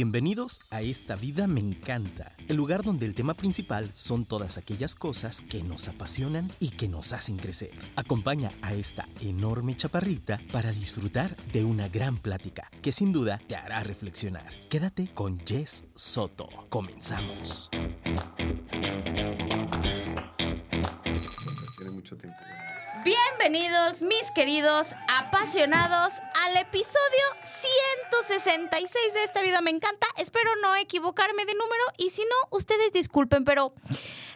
Bienvenidos a Esta Vida Me Encanta, el lugar donde el tema principal son todas aquellas cosas que nos apasionan y que nos hacen crecer. Acompaña a esta enorme chaparrita para disfrutar de una gran plática que sin duda te hará reflexionar. Quédate con Jess Soto. Comenzamos. Bienvenidos, mis queridos apasionados, al episodio 166 de esta vida me encanta. Espero no equivocarme de número y si no, ustedes disculpen, pero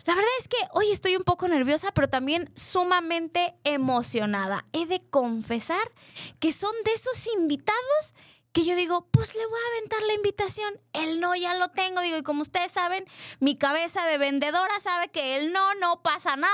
la verdad es que hoy estoy un poco nerviosa, pero también sumamente emocionada. He de confesar que son de esos invitados que yo digo, pues le voy a aventar la invitación. El no ya lo tengo, digo, y como ustedes saben, mi cabeza de vendedora sabe que el no no pasa nada.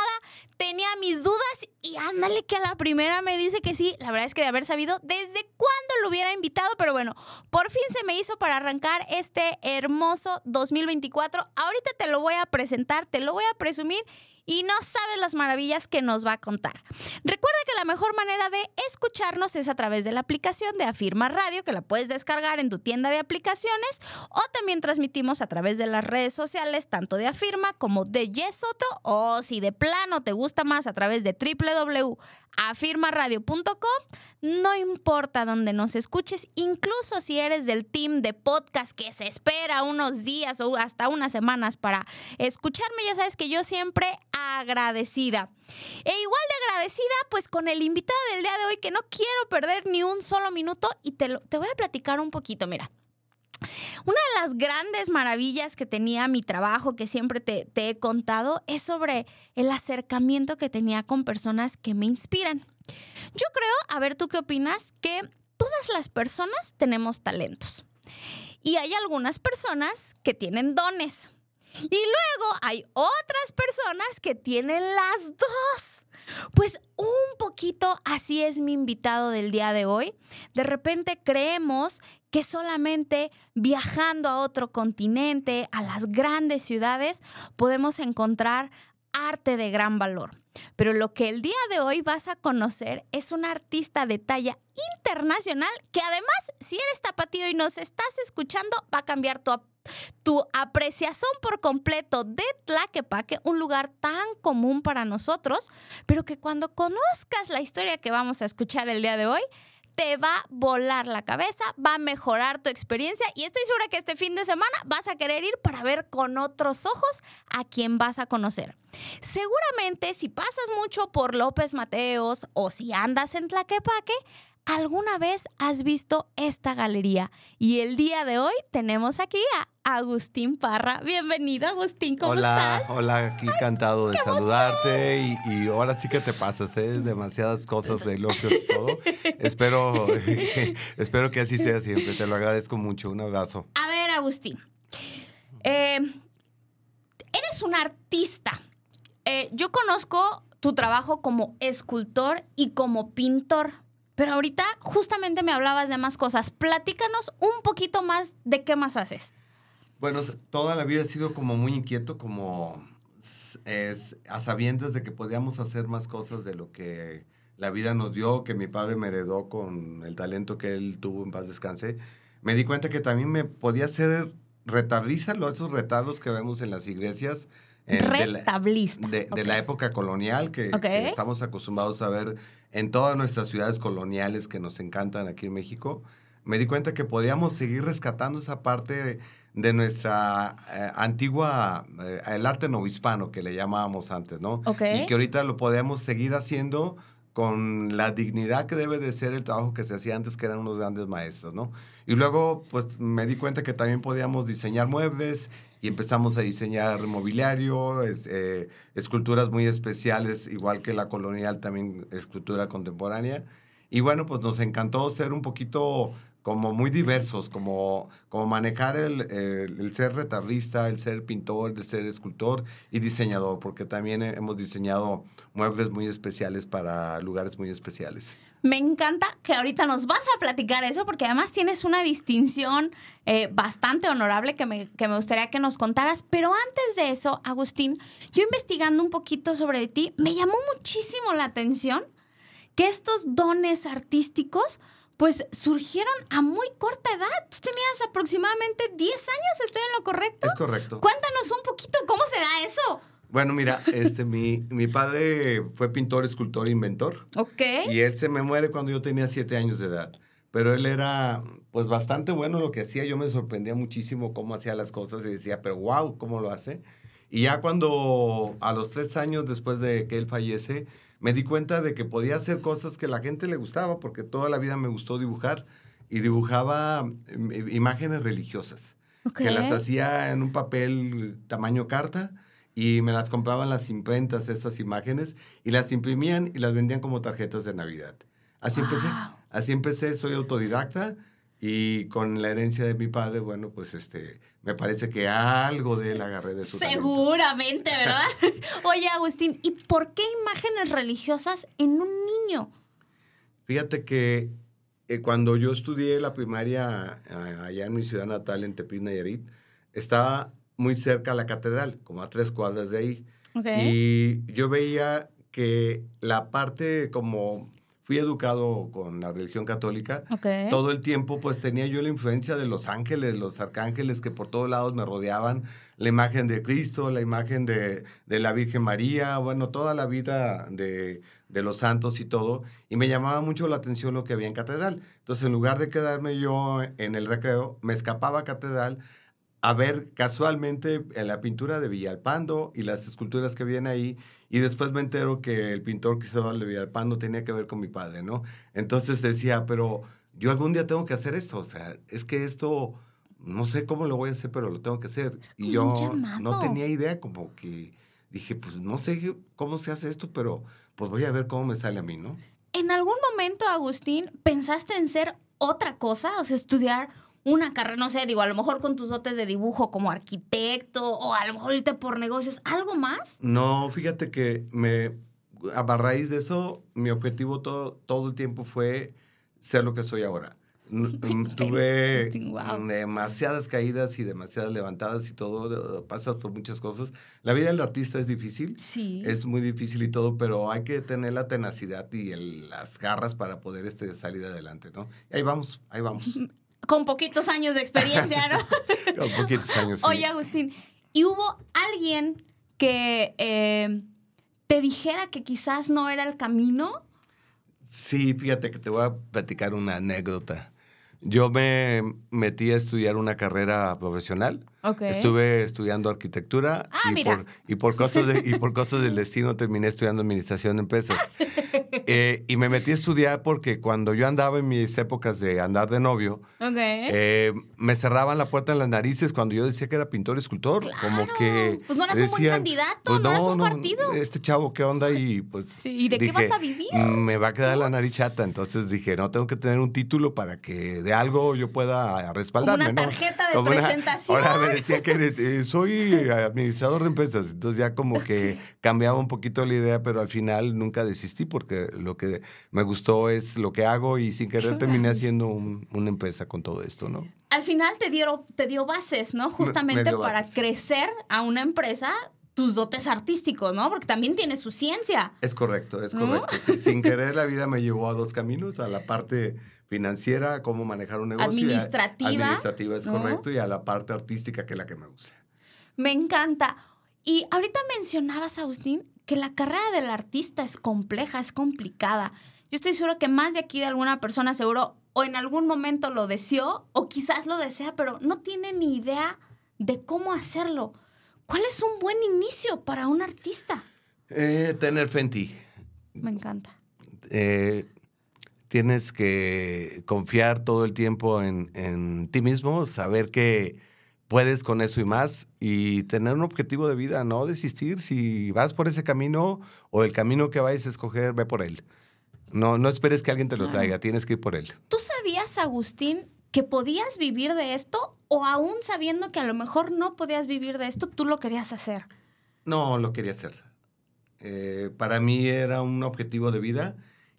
Tenía mis dudas y ándale que a la primera me dice que sí. La verdad es que de haber sabido desde cuándo lo hubiera invitado, pero bueno, por fin se me hizo para arrancar este hermoso 2024. Ahorita te lo voy a presentar, te lo voy a presumir y no sabes las maravillas que nos va a contar. Recuerda que la mejor manera de escucharnos es a través de la aplicación de Afirma Radio, que la puedes descargar en tu tienda de aplicaciones, o también transmitimos a través de las redes sociales, tanto de Afirma como de Yesoto, o si de plano te gusta más a través de www.afirmaradio.com. No importa dónde nos escuches, incluso si eres del team de podcast que se espera unos días o hasta unas semanas para escucharme, ya sabes que yo siempre agradecida. E igual de agradecida pues con el invitado del día de hoy que no quiero perder ni un solo minuto y te, lo, te voy a platicar un poquito, mira. Una de las grandes maravillas que tenía mi trabajo, que siempre te, he contado, es sobre el acercamiento que tenía con personas que me inspiran. Yo creo, a ver tú qué opinas, que todas las personas tenemos talentos. Y hay algunas personas que tienen dones. Y luego hay otras personas que tienen las dos. Pues un poquito así es mi invitado del día de hoy. De repente creemos que solamente viajando a otro continente, a las grandes ciudades, podemos encontrar arte de gran valor. Pero lo que el día de hoy vas a conocer es un artista de talla internacional que además, si eres tapatío y nos estás escuchando, va a cambiar tu, tu apreciación por completo de Tlaquepaque, un lugar tan común para nosotros, pero que cuando conozcas la historia que vamos a escuchar el día de hoy, te va a volar la cabeza, va a mejorar tu experiencia y estoy segura que este fin de semana vas a querer ir para ver con otros ojos a quien vas a conocer. Seguramente si pasas mucho por López Mateos o si andas en Tlaquepaque, alguna vez has visto esta galería y el día de hoy tenemos aquí a Agustín Parra. Bienvenido, Agustín, ¿cómo hola, estás? Hola, aquí encantado de saludarte y, y, ahora sí que te pasas, ¿eh? demasiadas cosas de elogios y todo. espero, espero que así sea siempre, te lo agradezco mucho, un abrazo. A ver, Agustín, eh, eres un artista. Eh, yo conozco tu trabajo como escultor y como pintor. Pero ahorita justamente me hablabas de más cosas. Platícanos un poquito más de qué más haces. Bueno, toda la vida he sido como muy inquieto, como es, a sabiendas de que podíamos hacer más cosas de lo que la vida nos dio, que mi padre me heredó con el talento que él tuvo en paz descanse. Me di cuenta que también me podía hacer retardista, esos retardos que vemos en las iglesias. Eh. De, la, de, okay. de la época colonial que, okay. que, estamos acostumbrados a ver en todas nuestras ciudades coloniales que nos encantan aquí en México. Me di cuenta que podíamos seguir rescatando esa parte de nuestra eh, antigua, eh, el arte novohispano que le llamábamos antes, ¿no? Okay. Y que ahorita lo podemos seguir haciendo con la dignidad que debe de ser el trabajo que se hacía antes, que eran unos grandes maestros, ¿no? Y luego, pues, me di cuenta que también podíamos diseñar muebles y empezamos a diseñar mobiliario, es, eh, esculturas muy especiales, igual que la colonial, también escultura contemporánea. Y bueno, pues nos encantó ser un poquito como muy diversos, como, como manejar el, el, el, ser retardista, el ser pintor, el ser escultor y diseñador, porque también hemos diseñado muebles muy especiales para lugares muy especiales. Me encanta que ahorita nos vas a platicar eso, porque además tienes una distinción eh, bastante honorable que me, que me gustaría que nos contaras. Pero antes de eso, Agustín, yo investigando un poquito sobre ti, me llamó muchísimo la atención que estos dones artísticos pues surgieron a muy corta edad. Tú tenías aproximadamente 10 años, ¿estoy en lo correcto? Es correcto. Cuéntanos un poquito cómo se da eso. Bueno, mira, este, mi, mi padre fue pintor, escultor, inventor. Ok. Y él se me muere cuando yo tenía siete años de edad. Pero él era, pues, bastante bueno en lo que hacía. Yo me sorprendía muchísimo cómo hacía las cosas y decía, pero wow, ¿cómo lo hace? Y ya cuando, a los tres años después de que él fallece, me di cuenta de que podía hacer cosas que la gente le gustaba, porque toda la vida me gustó dibujar. Y dibujaba mm, imágenes religiosas, Ok. que las hacía en un papel tamaño carta y me las compraban las imprentas, estas imágenes, y las imprimían y las vendían como tarjetas de Navidad. Así empecé. Así empecé, soy autodidacta y con la herencia de mi padre, bueno, pues este, me parece que algo de él agarré de su talento. Seguramente, ¿verdad? Oye, Agustín, ¿y por qué imágenes religiosas en un niño? Fíjate que eh, cuando yo estudié la primaria a- allá en mi ciudad natal, en Tepic, Nayarit, estaba muy cerca a la catedral, como a tres cuadras de ahí. Ok. Y yo veía que la parte como fui educado con la religión católica, ok. todo el tiempo pues tenía yo la influencia de los ángeles, los arcángeles que por todos lados me rodeaban, la imagen de Cristo, la imagen de, de la Virgen María, bueno, toda la vida de, de los santos y todo, y me llamaba mucho la atención lo que había en catedral. Entonces, en lugar de quedarme yo en el recreo, me escapaba a catedral a ver casualmente en la pintura de Villalpando y las esculturas que vienen ahí, y después me entero que el pintor Cristóbal de Villalpando tenía que ver con mi padre, ¿no? Entonces decía, pero yo algún día tengo que hacer esto, o sea, es que esto, no sé cómo lo voy a hacer, pero lo tengo que hacer. Y yo no tenía idea, como que dije, pues no sé cómo se hace esto, pero pues voy a ver cómo me sale a mí, ¿no? ¿En algún momento, Agustín, pensaste en ser otra cosa? O sea, estudiar una carrera, no sé, digo, a lo mejor con tus dotes de dibujo como arquitecto o a lo mejor irte por negocios, ¿algo más? No, fíjate que me, a raíz de eso, mi objetivo todo, todo el tiempo fue ser lo que soy ahora. Tuve wow. demasiadas caídas y demasiadas levantadas y todo, pasas por muchas cosas. La vida del artista es difícil, Sí. es muy difícil y todo, pero hay que tener la tenacidad y el- las garras para poder este, salir adelante, ¿no? Y ahí vamos, ahí vamos. Con poquitos años de experiencia, ¿no? Con poquitos años. sí. Oye, Agustín, ¿y hubo alguien que eh, te dijera que quizás no era el camino? Sí, fíjate que te voy a platicar una anécdota. Yo me metí a estudiar una carrera profesional. Estuve estudiando arquitectura Ah, y, mira. por, y, por cosas de, y por cosas del destino terminé estudiando administración de empresas. Eh, y me metí a estudiar porque cuando yo andaba en mis épocas de andar de novio, eh, me cerraban la puerta en las narices cuando yo decía que era pintor escultor. Como que. Pues no eras un buen candidato, pues no eras un partido. Este chavo, ¿qué onda? Y pues. Sí, ¿y de qué vas a vivir? "Mm, Me va a quedar la nariz chata. Entonces dije, no, tengo que tener un título para que de algo yo pueda respaldarme. una ¿no? tarjeta de una- presentación. ahora me decía que eres, eh, soy administrador de empresas. Entonces ya como que cambiaba un poquito la idea, pero al final nunca desistí porque lo que me gustó es lo que hago y sin querer terminé haciendo un- una empresa con todo esto, ¿no? Al final te, dieron, te dio bases, ¿no? Justamente para crecer a una empresa tus dotes artísticos, ¿no? Porque también tiene su ciencia. Es correcto, es ¿No? correcto. Sí, sin querer la vida me llevó a dos caminos, a la parte financiera, cómo manejar un negocio. y a- Administrativa, administrativa es ¿no? correcto, y a la parte artística, que es la que me gusta. Me encanta. Y ahorita mencionabas, Agustín, que la carrera del artista es compleja, es complicada. Yo estoy seguro que más de aquí de alguna persona seguro o en algún momento lo deseó o quizás lo desea, pero no tiene ni idea de cómo hacerlo. ¿Cuál es un buen inicio para un artista? Eh, tener fe en ti. Me encanta. Eh, tienes que confiar todo el tiempo en, en ti mismo, saber que puedes con eso y más y tener un objetivo de vida, no desistir. Si vas por ese camino o el camino que vayas a escoger, ve por él. No, no esperes que alguien te lo traiga, tienes que ir por él. ¿Tú sabías, Agustín, que podías vivir de esto o aún sabiendo que a lo mejor no podías vivir de esto, tú lo querías hacer? No, lo quería hacer. Eh, para mí era un objetivo de vida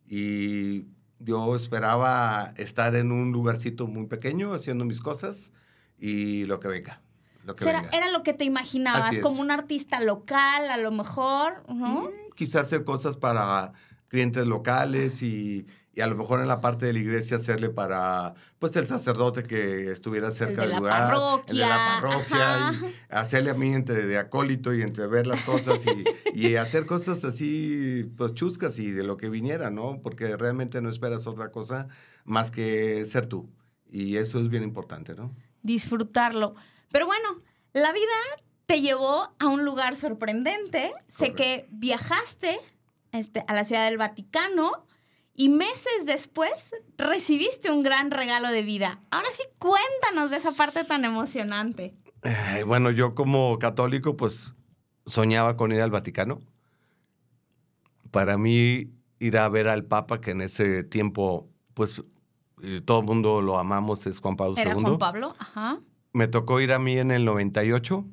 y yo esperaba estar en un lugarcito muy pequeño haciendo mis cosas y lo que venga. Lo que Será- venga. era lo que te imaginabas, como un artista local, a lo mejor, ¿no? Mm, Quizás hacer cosas para clientes locales y, y a lo mejor en la parte de la iglesia hacerle para, pues, el sacerdote que estuviera cerca de del la lugar. El de la parroquia, parroquia. Y hacerle a mí entre de acólito y entre ver las cosas y, y hacer cosas así, pues, chuscas y de lo que viniera, ¿no? Porque realmente no esperas otra cosa más que ser tú. Y eso es bien importante, ¿no? disfrutarlo. Pero bueno, la vida te llevó a un lugar sorprendente. Sé que viajaste este, a la Ciudad del Vaticano y meses después recibiste un gran regalo de vida. Ahora sí, cuéntanos de esa parte tan emocionante. Ay, bueno, yo como católico, pues soñaba con ir al Vaticano. Para mí, ir a ver al Papa, que en ese tiempo, pues eh, todo el mundo lo amamos, es Juan Pablo Era II. Juan Pablo, ajá. Me tocó ir a mí en el 98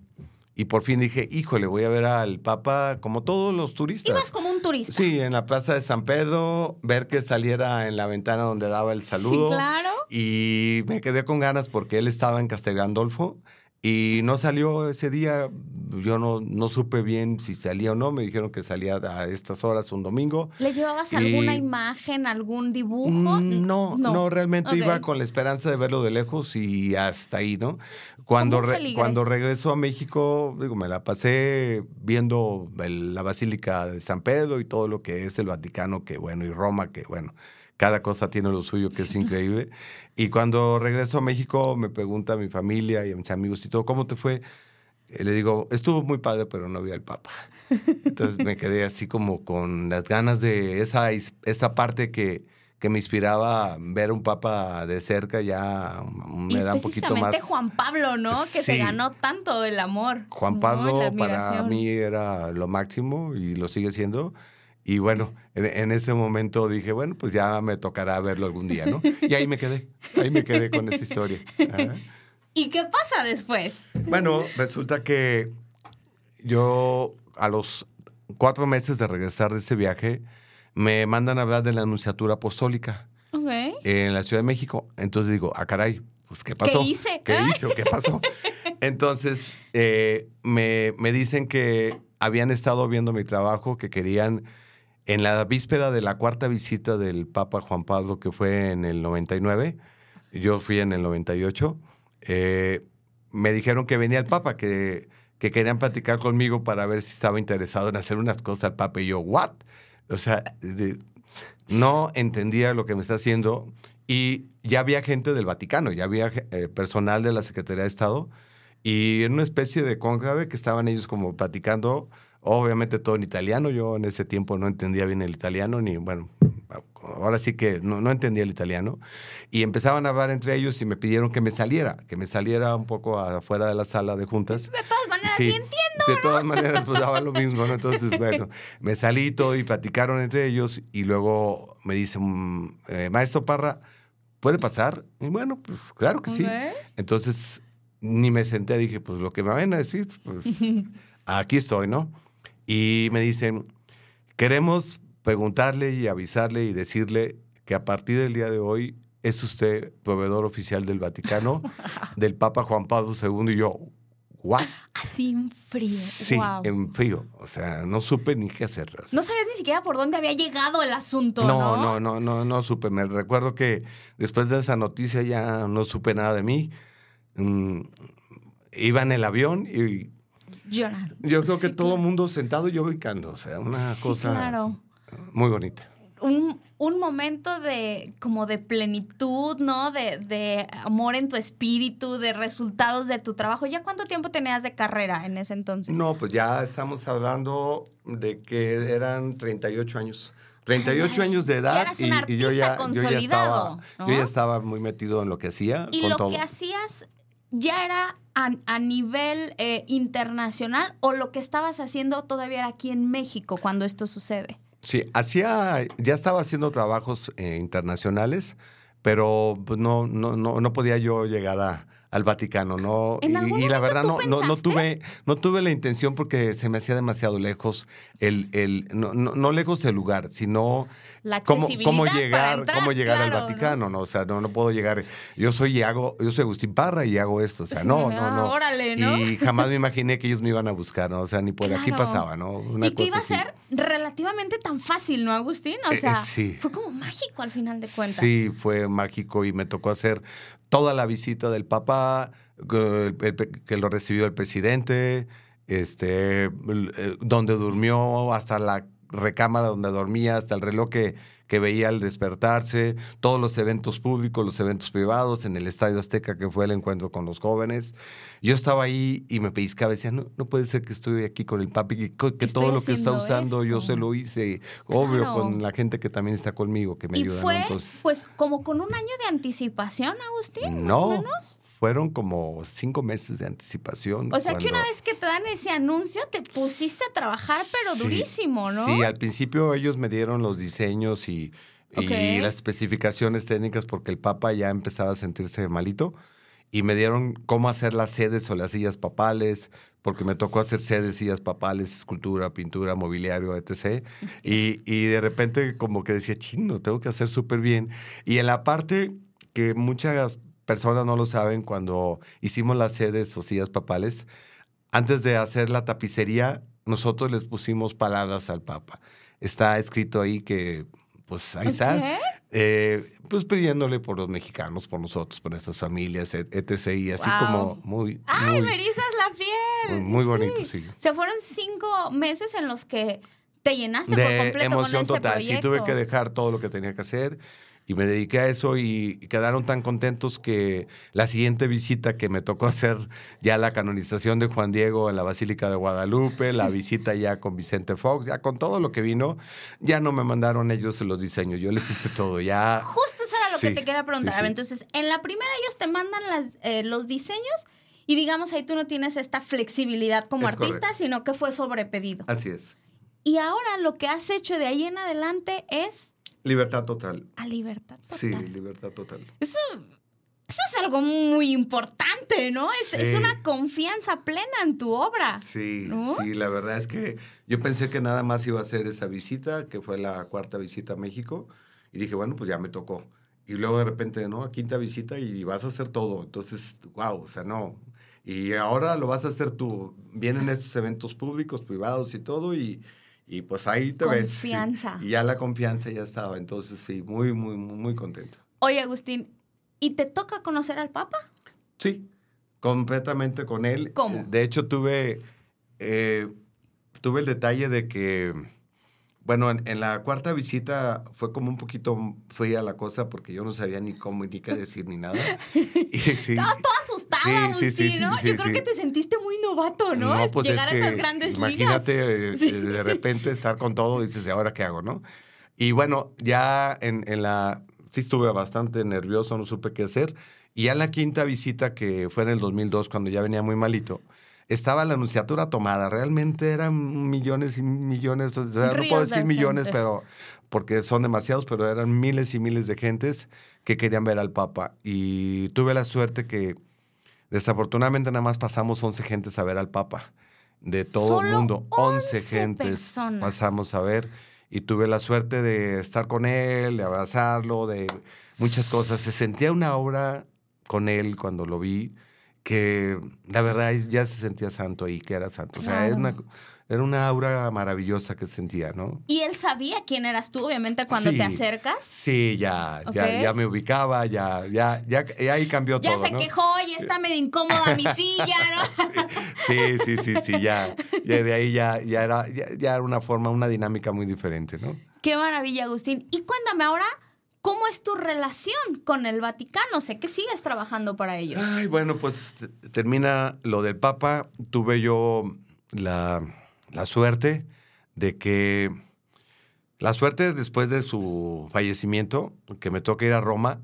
y por fin dije, híjole, voy a ver al Papa como todos los turistas. Ibas como un turista. Sí, en la Plaza de San Pedro, ver que saliera en la ventana donde daba el saludo. Sí, claro. Y me quedé con ganas porque él estaba en Castel Gandolfo y no salió ese día. Yo no, no supe bien si salía o no. Me dijeron que salía a estas horas un domingo. ¿Le llevabas Y- alguna imagen, algún dibujo? Mm, No, no, realmente Ok. iba con la esperanza de verlo de lejos y hasta ahí, ¿no? Cuando, re- cuando regreso a México, digo, me la pasé viendo el- la Basílica de San Pedro y todo lo que es el Vaticano, que bueno, y Roma, que bueno, cada cosa tiene lo suyo, que es increíble. Y cuando regreso a México, me pregunta mi familia y a mis amigos y todo, ¿cómo te fue? Y le digo, estuvo muy padre, pero no vi al Papa. Entonces me quedé así como con las ganas de esa, esa parte que, que me inspiraba ver un Papa de cerca, ya Y me da un poquito más. Juan Pablo, ¿no? Que se Sí. ganó tanto el amor. Juan ¿no? Pablo La para mí era lo máximo y lo sigue siendo. Y bueno, en, en ese momento dije, bueno, pues ya me tocará verlo algún día, ¿no? Y ahí me quedé, ahí me quedé con esa historia. Ajá. ¿Y qué pasa después? Bueno, resulta que yo a los cuatro meses de regresar de ese viaje, me mandan a hablar de la Anunciatura Apostólica Ok. en la Ciudad de México. Entonces digo, ah, caray, pues ¿qué pasó? hice? ¿Qué Ay. hice o qué pasó? Entonces eh, me, me dicen que habían estado viendo mi trabajo, que querían, en la víspera de la cuarta visita del Papa Juan Pablo, que fue en el 99, yo fui en el 98, eh, me dijeron que venía el Papa, que, que querían platicar conmigo para ver si estaba interesado en hacer unas cosas al Papa. Y yo, ¿what? O sea, no entendía lo que me está haciendo. Y ya había gente del Vaticano, ya había eh, personal de la Secretaría de Estado. Y en una especie de cónclave que estaban ellos como platicando, obviamente todo en italiano. Yo en ese tiempo no entendía bien el italiano, ni bueno, ahora sí que no, no entendía el italiano. Y empezaban a hablar entre ellos y me pidieron que me saliera, que me saliera un poco afuera de la sala de juntas. De todas maneras, Sí, entiendo. de todas maneras, pues daba lo mismo, ¿no? Entonces, bueno, me salí todo y platicaron entre ellos y luego me dicen, eh, maestro Parra, ¿puede pasar? Y bueno, pues claro que sí. Entonces, ni me senté, dije, pues lo que me van a decir, pues aquí estoy, ¿no? Y me dicen, queremos preguntarle y avisarle y decirle que a partir del día de hoy es usted proveedor oficial del Vaticano, del Papa Juan Pablo II. Y yo, ¿what? Así en frío. Sí, Wow. en frío. O sea, no supe ni qué hacer. O sea, No sabías ni siquiera por dónde había llegado el asunto, ¿no? no, no, no, no, no supe. Me recuerdo que después de esa noticia ya no supe nada de mí. Mm, iba en el avión y Llorando. yo creo que Sí, todo el claro. mundo sentado y yo brincando. O sea, una Sí, cosa claro. muy bonita. Un, un momento de como de plenitud, ¿no? De, de amor en tu espíritu, de resultados de tu trabajo. ¿Ya cuánto tiempo tenías de carrera en ese entonces? No, pues ya estamos hablando de que eran 38 años. 38 Ya- años de edad eras y, un y yo, ya, yo, ya estaba, consolidado, ¿no? yo ya estaba muy metido en lo que hacía. ¿Y con lo todo. que hacías ya era a, a nivel eh, internacional o lo que estabas haciendo todavía era aquí en México cuando esto sucede? Sí, hacía, ya estaba haciendo trabajos eh, internacionales, pero pues, no, no, no, no podía yo llegar a- al Vaticano, ¿no? ¿En y, algún y la verdad no, no, no tuve, no tuve la intención porque se me hacía demasiado lejos el, el no, no, no lejos del lugar, sino La accesibilidad cómo llegar, entrar, cómo llegar claro, al ¿no? Vaticano, ¿no? O sea, no, no puedo llegar. Yo soy y hago, yo soy Agustín Parra y hago esto. O sea, Sí, no, no, no. órale, ¿no? Y jamás me imaginé que ellos me iban a buscar, ¿no? O sea, ni por aquí pasaba, ¿no? Una ¿Y cosa iba a ser? relativamente tan fácil, ¿no, Agustín? O Eh, sea, sí. fue como mágico al final de cuentas. Sí, fue mágico y me tocó hacer toda la visita del papá, que, que lo recibió el presidente, este, eh, donde durmió, hasta la recámara donde dormía, hasta el reloj que, que veía al despertarse, todos los eventos públicos, los eventos privados, en el Estadio Azteca que fue el encuentro con los jóvenes. Yo estaba ahí y me pellizcaba, decía, no, no puede ser que estoy aquí con el papi, que, todo lo que está usando yo se lo hice, obvio, con la gente que también está conmigo, que me y ayuda. ¿no? fue, Entonces- pues, como con un año de anticipación, Agustín. más o no, menos. Fueron como cinco meses de anticipación. O sea, que una vez que te dan ese anuncio, te pusiste a trabajar, pero Sí, durísimo, ¿no? Sí, al principio ellos me dieron los diseños y, y las especificaciones técnicas porque el Papa ya empezaba a sentirse malito. Y me dieron cómo hacer las sedes o las sillas papales, porque me tocó hacer sedes, sillas papales, escultura, pintura, mobiliario, etc. Y, y de repente como que decía, chino, tengo que hacer súper bien. Y en la parte que muchas personas no lo saben, cuando hicimos las sedes o sillas papales, antes de hacer la tapicería, nosotros les pusimos palabras al Papa. Está escrito ahí que, pues ahí está. Eh, pues pidiéndole por los mexicanos, por nosotros, por nuestras familias, et- etc. Y así Wow. como muy, ¡Ay, muy, me erizas la piel! muy bonito, sí. O sea, fueron cinco meses en los que te llenaste por de completo emoción con ese total. Sí, tuve que dejar todo lo que tenía que hacer y me dediqué a eso y quedaron tan contentos que la siguiente visita que me tocó hacer ya la canonización de Juan Diego en la Basílica de Guadalupe, la visita ya con Vicente Fox, ya con todo lo que vino, ya no me mandaron ellos los diseños, yo les hice todo, ya Justo eso era lo que te quería preguntar. sí, A ver, sí. entonces, en la primera ellos te mandan las, eh, los diseños y digamos ahí tú no tienes esta flexibilidad como Es artista, correcto. sino que fue sobrepedido. así es. Y ahora lo que has hecho de ahí en adelante es Libertad total. a libertad total. Sí, libertad total. Eso, eso es algo muy importante, ¿no? Es, es una confianza plena en tu obra. Sí, ¿No? sí, la verdad es que yo pensé que nada más iba a hacer esa visita, que fue la cuarta visita a México, y dije, bueno, pues ya me tocó. Y luego de repente, ¿no? Quinta visita y vas a hacer todo. Entonces, wow, o sea, no. Y ahora lo vas a hacer tú. Vienen estos eventos públicos, privados y todo, y, y pues ahí te ves. Confianza. Y ya la confianza ya estaba. Entonces, sí, muy, muy, muy, muy contento. Oye, Agustín, ¿y te toca conocer al Papa? Sí, completamente con él. ¿Cómo? De hecho, tuve, eh, tuve el detalle de que, bueno, en, en la cuarta visita fue como un poquito fría la cosa porque yo no sabía ni cómo ni qué decir ni nada. Y sí, Estabas toda asustada, Sí, sí, Agustín, ¿no? Yo creo que te sentiste muy novato, ¿no? Es pues Llegar es a esas que grandes imagínate ligas. Sí. eh, de repente estar con todo y dices, ¿y ahora qué hago, no? Y bueno, ya en, en la... Sí estuve bastante nervioso, no supe qué hacer. Y ya en la quinta visita, que fue en el 2002, cuando ya venía muy malito, estaba la anunciatura tomada. Realmente eran millones y millones, o sea, no puedo de decir millones, gentes. pero porque son demasiados, pero eran miles y miles de gentes que querían ver al Papa. Y tuve la suerte que desafortunadamente nada más pasamos 11 gentes a ver al Papa. De todo el mundo, 11 11 gentes personas. pasamos a ver. Y tuve la suerte de estar con él, de abrazarlo, de muchas cosas. Se sentía una obra con él cuando lo vi que la verdad ya se sentía santo ahí, que era santo. O sea, era una, era una aura maravillosa que se sentía, ¿no? Y él sabía quién eras tú, obviamente, cuando Sí. te acercas. Sí, ya, ya, ya me ubicaba, ya, ya, ya, ya ahí cambió Ya todo, se ¿no? quejó, ya está medio incómoda mi silla, ¿no? Sí, sí, sí, sí, ya, ya de ahí ya, ya era, ya, ya era una forma, una dinámica muy diferente, ¿no? Qué maravilla, Agustín. Y cuéntame ahora, ¿cómo es tu relación con el Vaticano? Sé que sigues trabajando para ellos. Ay, bueno, pues termina lo del Papa. Tuve yo la, la suerte de que, la suerte después de su fallecimiento, que me toca ir a Roma,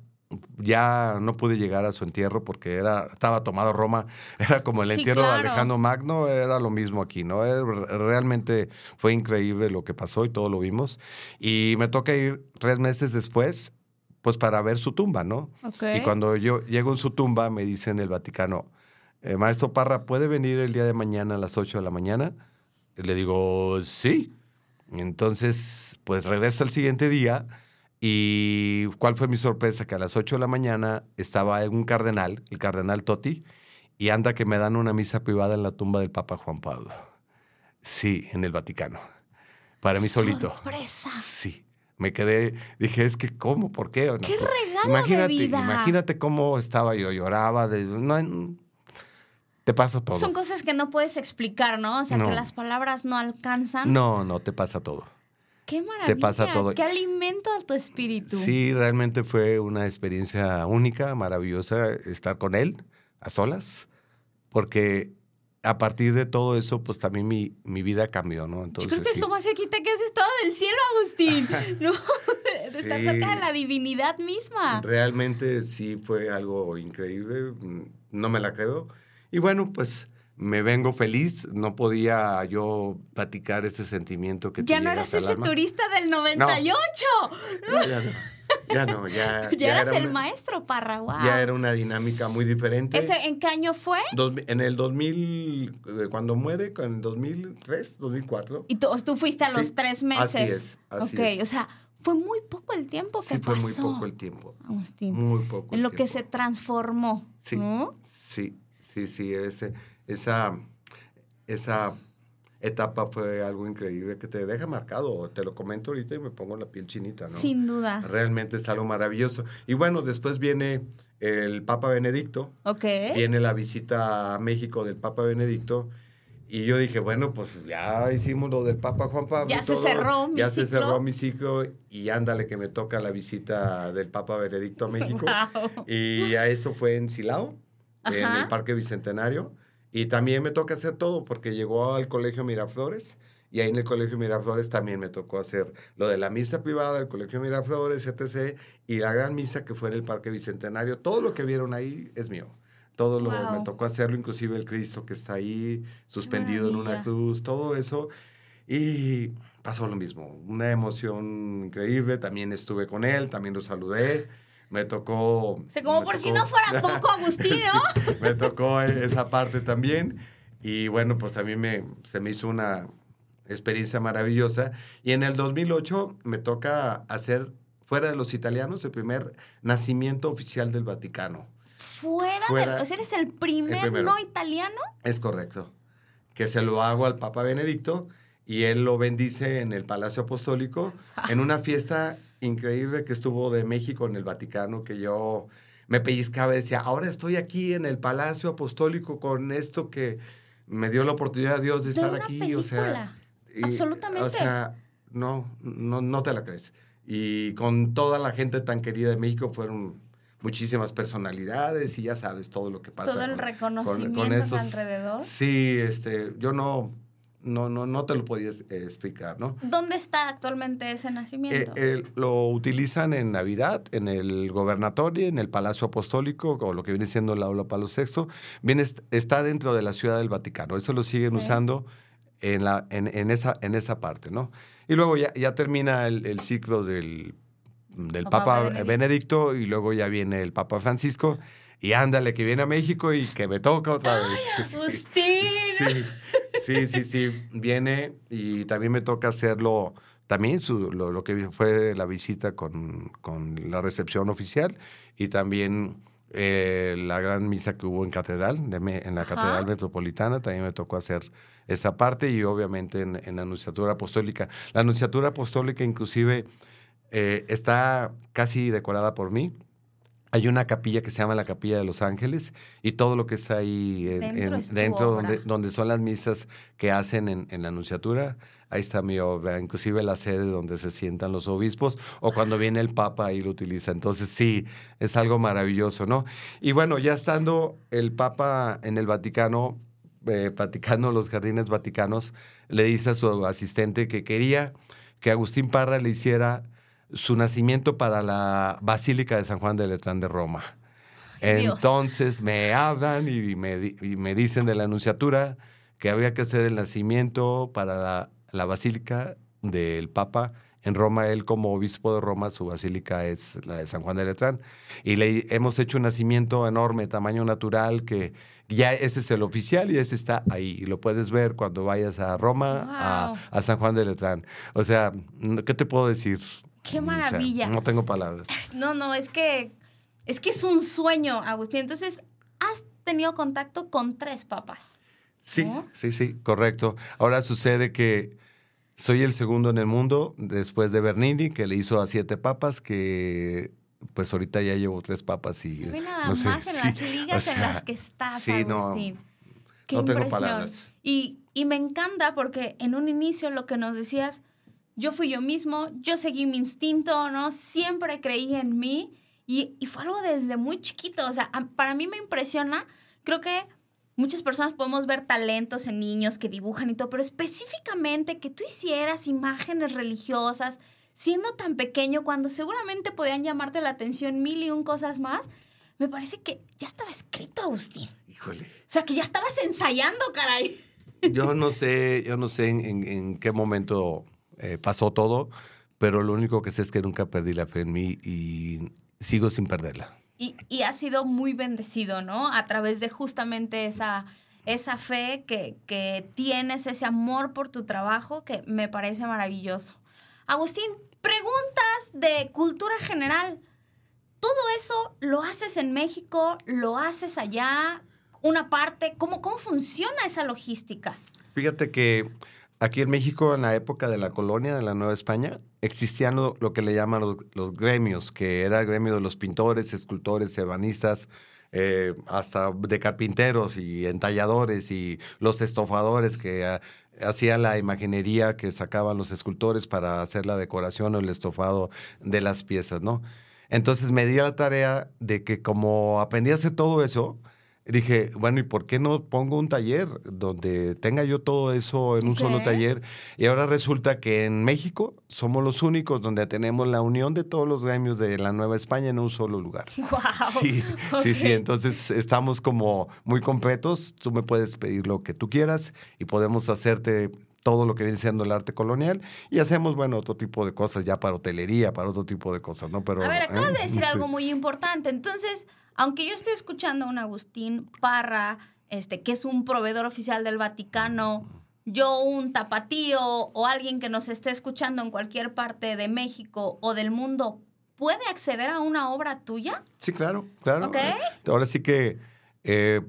ya no pude llegar a su entierro porque era, estaba tomado Roma, era como el Sí, entierro de. Alejandro Magno, era lo mismo aquí, ¿no? Realmente fue increíble lo que pasó y todo lo vimos. Y me toca ir tres meses después, pues para ver su tumba, ¿no? Y cuando yo llego en su tumba, me dice en el Vaticano, "Eh, Maestro Parra, ¿puede venir el día de mañana a las 8 de la mañana? Y le digo, sí. Entonces, pues regresa el siguiente día y ¿cuál fue mi sorpresa? Que a las 8 de la mañana estaba un cardenal, el cardenal Totti, y anda que me dan una misa privada en la tumba del Papa Juan Pablo. Sí, en el Vaticano. para mí solito. Sorpresa. Sí. Me quedé, dije, es que ¿cómo? ¿Por qué? No, ¡Qué pues, regalo imagínate, de vida! Imagínate cómo estaba yo, lloraba, de, no, te pasa todo. Son cosas que no puedes explicar, ¿no? O sea, No. que las palabras no alcanzan. No, no, te pasa todo. ¡Qué maravilla! pasa todo. ¡Qué alimento a tu espíritu! Sí, realmente fue una experiencia única, maravillosa estar con él a solas, porque a partir de todo eso, pues también mi, mi vida cambió, ¿no? Yo Entonces, creo que sí. es lo más cerquita que has estado del cielo, Agustín. ¿No? Sí. cerca de la divinidad misma. Realmente sí fue algo increíble, mm, no me la creo. Y bueno, pues me vengo feliz, no podía yo platicar ese sentimiento que te Ya no eras ese alma. turista del 98. No, ya no, ya no, ya, Ya, ya eras era el una- maestro Parra, guau. Ya era una dinámica muy diferente. ¿Ese en qué año fue? Dos- en el 2000, eh, cuando muere, en el 2003, 2004. Y tú, tú fuiste a Sí, los tres meses. así es, así ok, es. o sea, fue muy poco el tiempo que Sí, fue pasó. muy poco el tiempo. Agustín. Muy poco. en lo que se transformó. Sí. ¿no? Sí, sí, sí. Ese, esa, esa etapa fue algo increíble que te deja marcado. Te lo comento ahorita y me pongo la piel chinita, ¿no? Sin duda. Realmente es algo maravilloso. Y bueno, después viene el Papa Benedicto. Ok. viene la visita a México del Papa Benedicto. Y yo dije, bueno, pues ya hicimos lo del Papa Juan Pablo. Ya y se todo, cerró mi Ya se ciclo. cerró mi ciclo y ándale que me toca la visita del Papa Benedicto a México. Guau. Y a eso fue en Silao, en Ajá. el Parque Bicentenario. Y también me toca hacer todo porque llegó al Colegio Miraflores y ahí en el Colegio Miraflores también me tocó hacer lo de la misa privada del Colegio Miraflores, etc. Y la gran misa que fue en el Parque Bicentenario. Todo lo que vieron ahí es mío. Todo lo Wow. me tocó hacerlo, inclusive el Cristo que está ahí suspendido en una cruz, todo eso. Y pasó lo mismo, una emoción increíble. También estuve con él, también lo saludé. Me tocó. O sea, como por si no fuera poco, Agustín, ¿no? Sí, me tocó esa parte también. Y bueno, pues también me, se me hizo una experiencia maravillosa. Y en el 2008 me toca hacer, fuera de los italianos, el primer nacimiento oficial del Vaticano. Fuera, Fuera- del. O sea, eres el primer no italiano. Es correcto. Que se lo hago al Papa Benedicto y él lo bendice en el Palacio Apostólico en una fiesta increíble que estuvo de México en el Vaticano que yo me pellizcaba y decía, ahora estoy aquí en el Palacio Apostólico con esto que me dio la oportunidad Dios de De estar una aquí. O sea, y, Absolutamente. O sea, no, no, no te la crees. Y con toda la gente tan querida de México fueron muchísimas personalidades y ya sabes todo lo que pasa. Todo el con- reconocimiento alrededor. Sí, este, yo no, no, no, no te lo podías eh, explicar, ¿no? ¿Dónde está actualmente ese Eh, nacimiento? eh, lo utilizan en Navidad, en el gobernatorio, en el Palacio Apostólico, o lo que viene siendo la Aula Pablo VI, viene, est- está dentro de la Ciudad del Vaticano. Eso lo siguen Ok. usando en, la, en, en esa, en esa parte, ¿no? Y luego ya, ya termina el, el ciclo del, del Papa Benedicto. Benedicto. y luego ya viene el Papa Francisco. Y ándale, que viene a México y que me toca otra vez. Sí. Agustín. Sí, sí, sí, sí, viene y también me toca hacerlo, también su- lo, lo que fue la visita con, con la recepción oficial y también eh, la gran misa que hubo en Catedral, de en la Ajá. Catedral Metropolitana, también me tocó hacer esa parte y obviamente en, en la Anunciatura Apostólica. La Anunciatura Apostólica inclusive eh, está casi decorada por mí. Hay una capilla que se llama la Capilla de los Ángeles y todo lo que está ahí en- Dentro en- donde, donde son las misas que hacen en, en la Anunciatura, ahí está mi obra, inclusive la sede donde se sientan los obispos o cuando viene el Papa ahí lo utiliza. Entonces sí, es algo maravilloso, ¿no? Y bueno, ya estando el Papa en el Vaticano, eh, platicando los jardines vaticanos, le dice a su asistente que quería que Agustín Parra le hiciera su nacimiento para la Basílica de San Juan de Letrán de Roma. Ay, Dios. Entonces me hablan y me, y me dicen de la anunciatura que había que hacer el nacimiento para la, la Basílica del Papa en Roma. Él como obispo de Roma, su basílica es la de San Juan de Letrán. Y le hemos hecho un nacimiento enorme, tamaño natural, que ya ese es el oficial y ese está ahí. Y lo puedes ver cuando vayas a Roma, a, a San Juan de Letrán. O sea, ¿qué te puedo decir? Qué O sea, maravilla. no tengo palabras. No, no, es que es que es un sueño, Agustín. Entonces, has tenido contacto con tres papas. Sí, ¿No? sí, sí, correcto. Ahora sucede que Soy el segundo en el mundo después de Bernini, que le hizo a siete papas, que pues ahorita ya llevo tres papas y... Se ve nada no sé, más en sí, las ligas o en las que estás, sí, no, Agustín. Qué no tengo impresión. palabras. Y, y me encanta porque en un inicio lo que nos decías, yo fui yo mismo, yo seguí mi instinto, ¿no? Siempre creí en mí y, y fue algo desde muy chiquito. O sea, a- para mí me impresiona, creo que muchas personas podemos ver talentos en niños que dibujan y todo, pero específicamente que tú hicieras imágenes religiosas siendo tan pequeño cuando seguramente podían llamarte la atención mil y un cosas más, me parece que ya estaba escrito, Agustín. Híjole. O sea, que ya estabas ensayando, caray. Yo no sé, yo no sé en, en- en qué momento eh, pasó todo, pero lo único que sé es que nunca perdí la fe en mí y sigo sin perderla. Y, y has sido muy bendecido, ¿no? A través de justamente esa, esa fe que, que tienes, ese amor por tu trabajo, que me parece maravilloso. Agustín, preguntas de cultura general. ¿Todo eso lo haces en México? ¿Lo haces allá? ¿Una parte? ¿Cómo, cómo funciona esa logística? Fíjate que aquí en México, en la época de la colonia de la Nueva España, existían lo, que le llaman los, los gremios, que era el gremio de los pintores, escultores, ebanistas, eh, hasta de carpinteros y entalladores y los estofadores que ah, hacían la imaginería que sacaban los escultores para hacer la decoración o el estofado de las piezas, ¿no? Entonces me di a la tarea de que como aprendí a hacer todo eso, dije, bueno, ¿y por qué no pongo un taller donde tenga yo todo eso en un solo taller? Y ahora resulta que en México somos los únicos donde tenemos la unión de todos los gremios de la Nueva España en un solo lugar. ¡Wow! Sí, sí, sí. Entonces estamos como muy completos. Tú me puedes pedir lo que tú quieras y podemos hacerte todo lo que viene siendo el arte colonial y hacemos, bueno, otro tipo de cosas ya para hotelería, para otro tipo de cosas, ¿no? Pero, A ver, acabas ¿eh? de decir Sí. algo muy importante. Entonces, aunque yo estoy escuchando a un Agustín Parra, este, que es un proveedor oficial del Vaticano, yo un tapatío o alguien que nos esté escuchando en cualquier parte de México o del mundo, ¿puede acceder a una obra tuya? Sí, claro, claro. Ok. Eh, Ahora sí que, eh,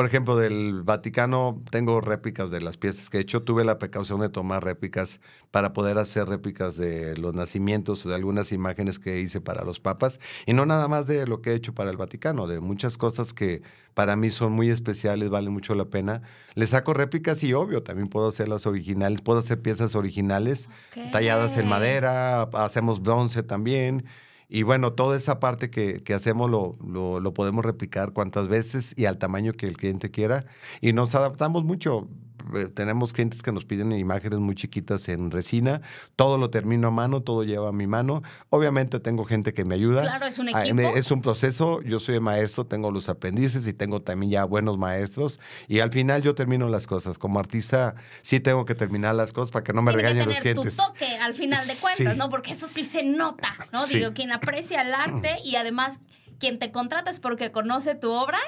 por ejemplo, del Vaticano tengo réplicas de las piezas que he hecho. Tuve la precaución de tomar réplicas para poder hacer réplicas de los nacimientos, de algunas imágenes que hice para los papas. Y no nada más de lo que he hecho para el Vaticano, de muchas cosas que para mí son muy especiales, valen mucho la pena. Le saco réplicas y obvio, también puedo hacer las originales, puedo hacer piezas originales talladas en madera, hacemos bronce también. Y bueno, toda esa parte que, que hacemos lo, lo, lo podemos replicar cuantas veces y al tamaño que el cliente quiera. Y nos adaptamos mucho. Eh, Tenemos clientes que nos piden imágenes muy chiquitas en resina. Todo lo termino a mano, todo lleva a mi mano. Obviamente tengo gente que me ayuda. Claro, es un Ah, equipo. Es un proceso. Yo soy maestro, tengo los aprendices y tengo también ya buenos maestros. Y al final yo termino las cosas. Como artista sí tengo que terminar las cosas para que no me Tiene que regañen los tener tu clientes. toque al final de cuentas, Sí. ¿no? Porque eso sí se nota, ¿no? Sí. Digo, quien aprecia el arte y además quien te contrata es porque conoce tu obra,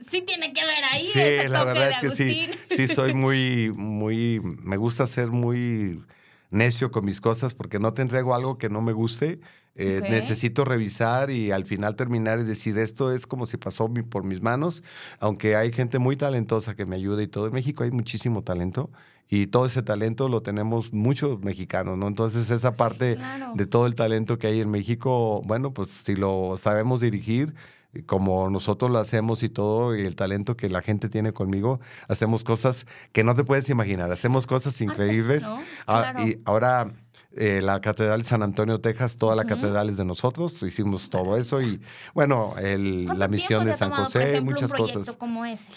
sí tiene que ver ahí Sí, ese la toque verdad de es que sí, sí soy muy, muy, me gusta ser muy necio con mis cosas porque no te entrego algo que no me guste. Eh, Ok. Necesito revisar y al final terminar y decir esto es como si pasó mi- por mis manos, aunque hay gente muy talentosa que me ayuda y todo. En México hay muchísimo talento y todo ese talento lo tenemos muchos mexicanos, ¿no? Entonces esa parte Claro. de todo el talento que hay en México, bueno, pues si lo sabemos dirigir, como nosotros lo hacemos y todo, y el talento que la gente tiene conmigo, hacemos cosas que no te puedes imaginar, hacemos cosas increíbles. ¿no? Ah, y ahora eh, la Catedral de San Antonio, Texas, toda la catedral es de nosotros, hicimos todo eso y bueno, el- ¿Cuánto la misión de San tomado, José, por ejemplo, muchas un cosas. como ese?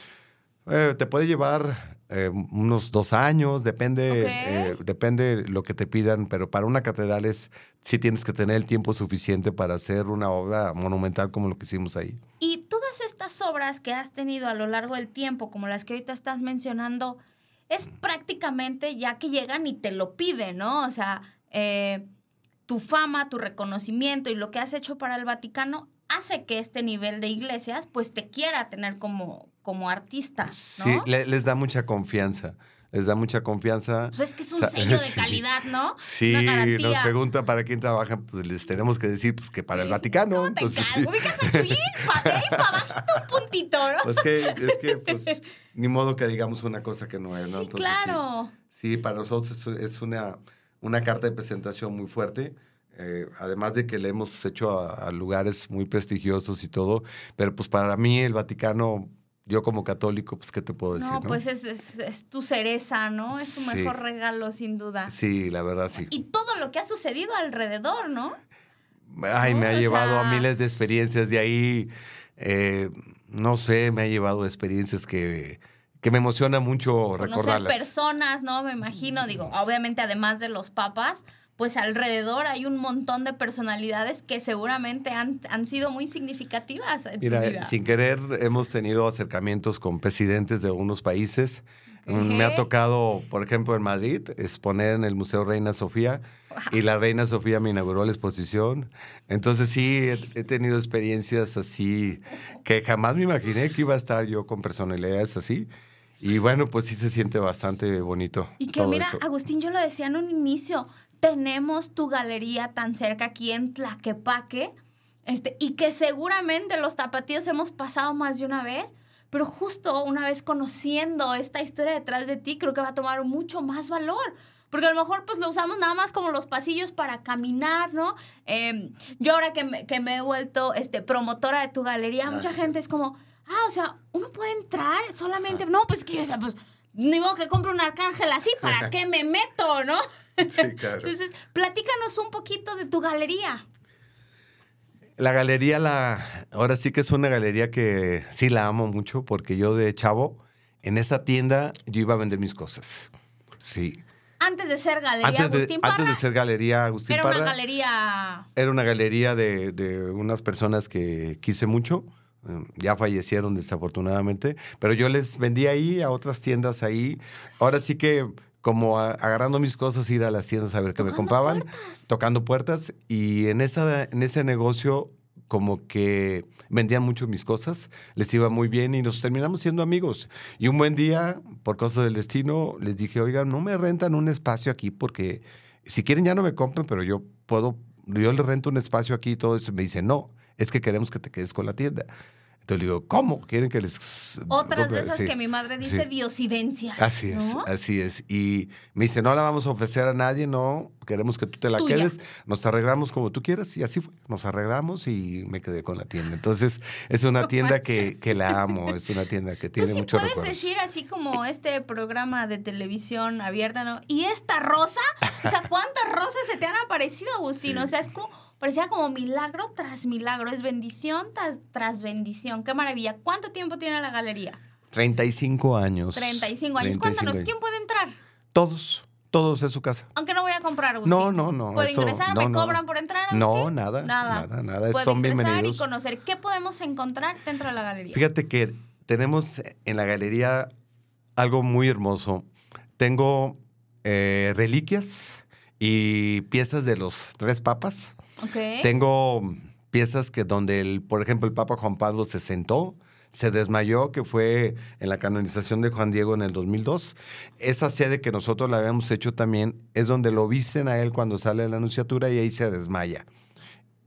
Eh, te puede llevar eh, unos dos años, depende, eh, depende lo que te pidan, pero para una catedral es sí tienes que tener el tiempo suficiente para hacer una obra monumental como lo que hicimos ahí. Y todas estas obras que has tenido a lo largo del tiempo, como las que ahorita estás mencionando, es prácticamente ya que llegan y te lo piden, ¿no? O sea, eh, tu fama, tu reconocimiento y lo que has hecho para el Vaticano hace que este nivel de iglesias pues te quiera tener como, como artista, ¿no? Sí, le- les da mucha confianza. Les da mucha confianza. Pues es que es un sello de calidad, ¿no? Sí, nos pregunta para quién trabajan, pues les tenemos que decir pues que para el. Vaticano. ¿Cómo te Entonces, sí. ¿Ubicas a Chuyín? Para para un puntito, ¿no? Pues que, es que, pues, ni modo que digamos una cosa que no es, ¿no? sí, Entonces, claro. Sí, para nosotros es, es una, una carta de presentación muy fuerte. eh, además de que le hemos hecho a, a lugares muy prestigiosos y todo, pero pues para mí el Vaticano, yo como católico, pues qué te puedo decir, No, ¿no? pues es, es- es tu cereza, ¿no? Es tu Sí. mejor regalo, sin duda. Sí, la verdad sí. Y todo lo que ha sucedido alrededor, ¿no? Ay, me ha o llevado a miles de experiencias de ahí. eh, no sé, me ha llevado a experiencias que, que me emociona mucho Conocer recordarlas. personas, ¿no? Me imagino, digo, obviamente además de los papas, pues alrededor hay un montón de personalidades que seguramente han, han sido muy significativas en tu Mira, vida. sin querer hemos tenido acercamientos con presidentes de algunos países. Mm, Me ha tocado, por ejemplo, en Madrid, exponer en el Museo Reina Sofía y la Reina Sofía me inauguró la exposición. Entonces sí, he, he tenido experiencias así que jamás me imaginé que iba a estar yo con personalidades así. Y bueno, pues sí se siente bastante bonito. Y que mira, eso. Agustín, yo lo decía en un inicio, tenemos tu galería tan cerca aquí en Tlaquepaque, este, y que seguramente los tapatíos hemos pasado más de una vez, pero justo una vez conociendo esta historia detrás de ti, creo que va a tomar mucho más valor. Porque a lo mejor pues lo usamos nada más como los pasillos para caminar, ¿no? Eh, yo ahora que me, que me he vuelto este, promotora de tu galería, mucha gente es como, ah, o sea, uno puede entrar solamente, no, pues que yo, o sea, pues ni modo que compre un arcángel así, ¿para qué me meto, no? Sí, claro. Entonces, platícanos un poquito de tu galería. La galería, la, ahora sí que es una galería que sí la amo mucho porque yo de chavo, en esta tienda yo iba a vender mis cosas. Sí. Antes de ser Galería Antes de, Agustín Parra, antes de ser galería Agustín era Parra, una galería... era una galería de, de unas personas que quise mucho. eh, Ya fallecieron desafortunadamente, pero yo les vendí ahí a otras tiendas ahí. Ahora sí que como a- agarrando mis cosas, ir a las tiendas a ver qué me compraban, puertas. tocando puertas y en, esa, en ese negocio como que vendían mucho mis cosas, les iba muy bien y nos terminamos siendo amigos. Y un buen día, por cosas del destino, les dije, oigan, no me rentan un espacio aquí porque si quieren ya no me compren, pero yo puedo, yo les rento un espacio aquí y todo eso. Y me dice, no, es que queremos que te quedes con la tienda. Entonces le digo, ¿cómo? ¿Quieren que les... Otras de compre?" esas Sí. que mi madre dice sí. diosidencias. Así es, así es. Y me dice, no la vamos a ofrecer a nadie, no, queremos que tú te la Tuya. quedes, nos arreglamos como tú quieras. Y así fue, nos arreglamos y me quedé con la tienda. Entonces, es una tienda que, que la amo, es una tienda que Tú tiene sí muchos puedes recuerdos. decir así como este programa de televisión abierta, ¿no? ¿Y esta rosa? O sea, ¿cuántas rosas se te han aparecido, Agustín? Sí. O sea, es como, parecía como milagro tras milagro, es bendición tras, tras bendición. Qué maravilla. ¿Cuánto tiempo tiene la galería? 35 años. 35 años. 35 Cuéntanos, años. ¿quién puede entrar? Todos, todos es su casa. Aunque no voy a comprar, Agustín. No, no, no, ¿Puedo eso- ingresar? no, ¿Me no. cobran por entrar, Agustín? No, nada, Nada. nada, nada, Puedo son ingresar bienvenidos. y conocer qué podemos encontrar dentro de la galería. Fíjate que tenemos en la galería algo muy hermoso. Tengo eh, reliquias y piezas de los tres papas. Ok. Tengo piezas que donde, el, por ejemplo, el Papa Juan Pablo se sentó, se desmayó, que fue en la canonización de Juan Diego en el 2002. Esa sede que nosotros la habíamos hecho también es donde lo visten a él cuando sale de la anunciatura y ahí se desmaya.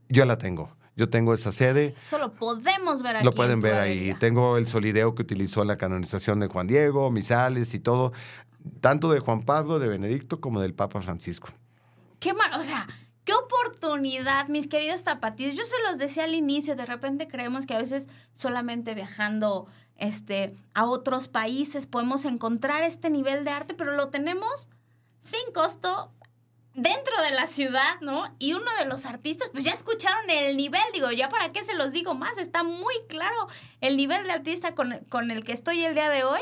Yo la tengo. Yo tengo esa sede. Eso lo podemos ver aquí. Lo en pueden ver ahí. galería. Tengo el solideo que utilizó la canonización de Juan Diego, misales y todo, tanto de Juan Pablo, de Benedicto, como del Papa Francisco. Qué mal, o sea, qué oportunidad, mis queridos tapatíos. Yo se los decía al inicio, de repente creemos que a veces solamente viajando este, a otros países podemos encontrar este nivel de arte, pero lo tenemos sin costo dentro de la ciudad, ¿no? Y uno de los artistas, pues ya escucharon el nivel, digo, ya para qué se los digo más, está muy claro el nivel de artista con, con el que estoy el día de hoy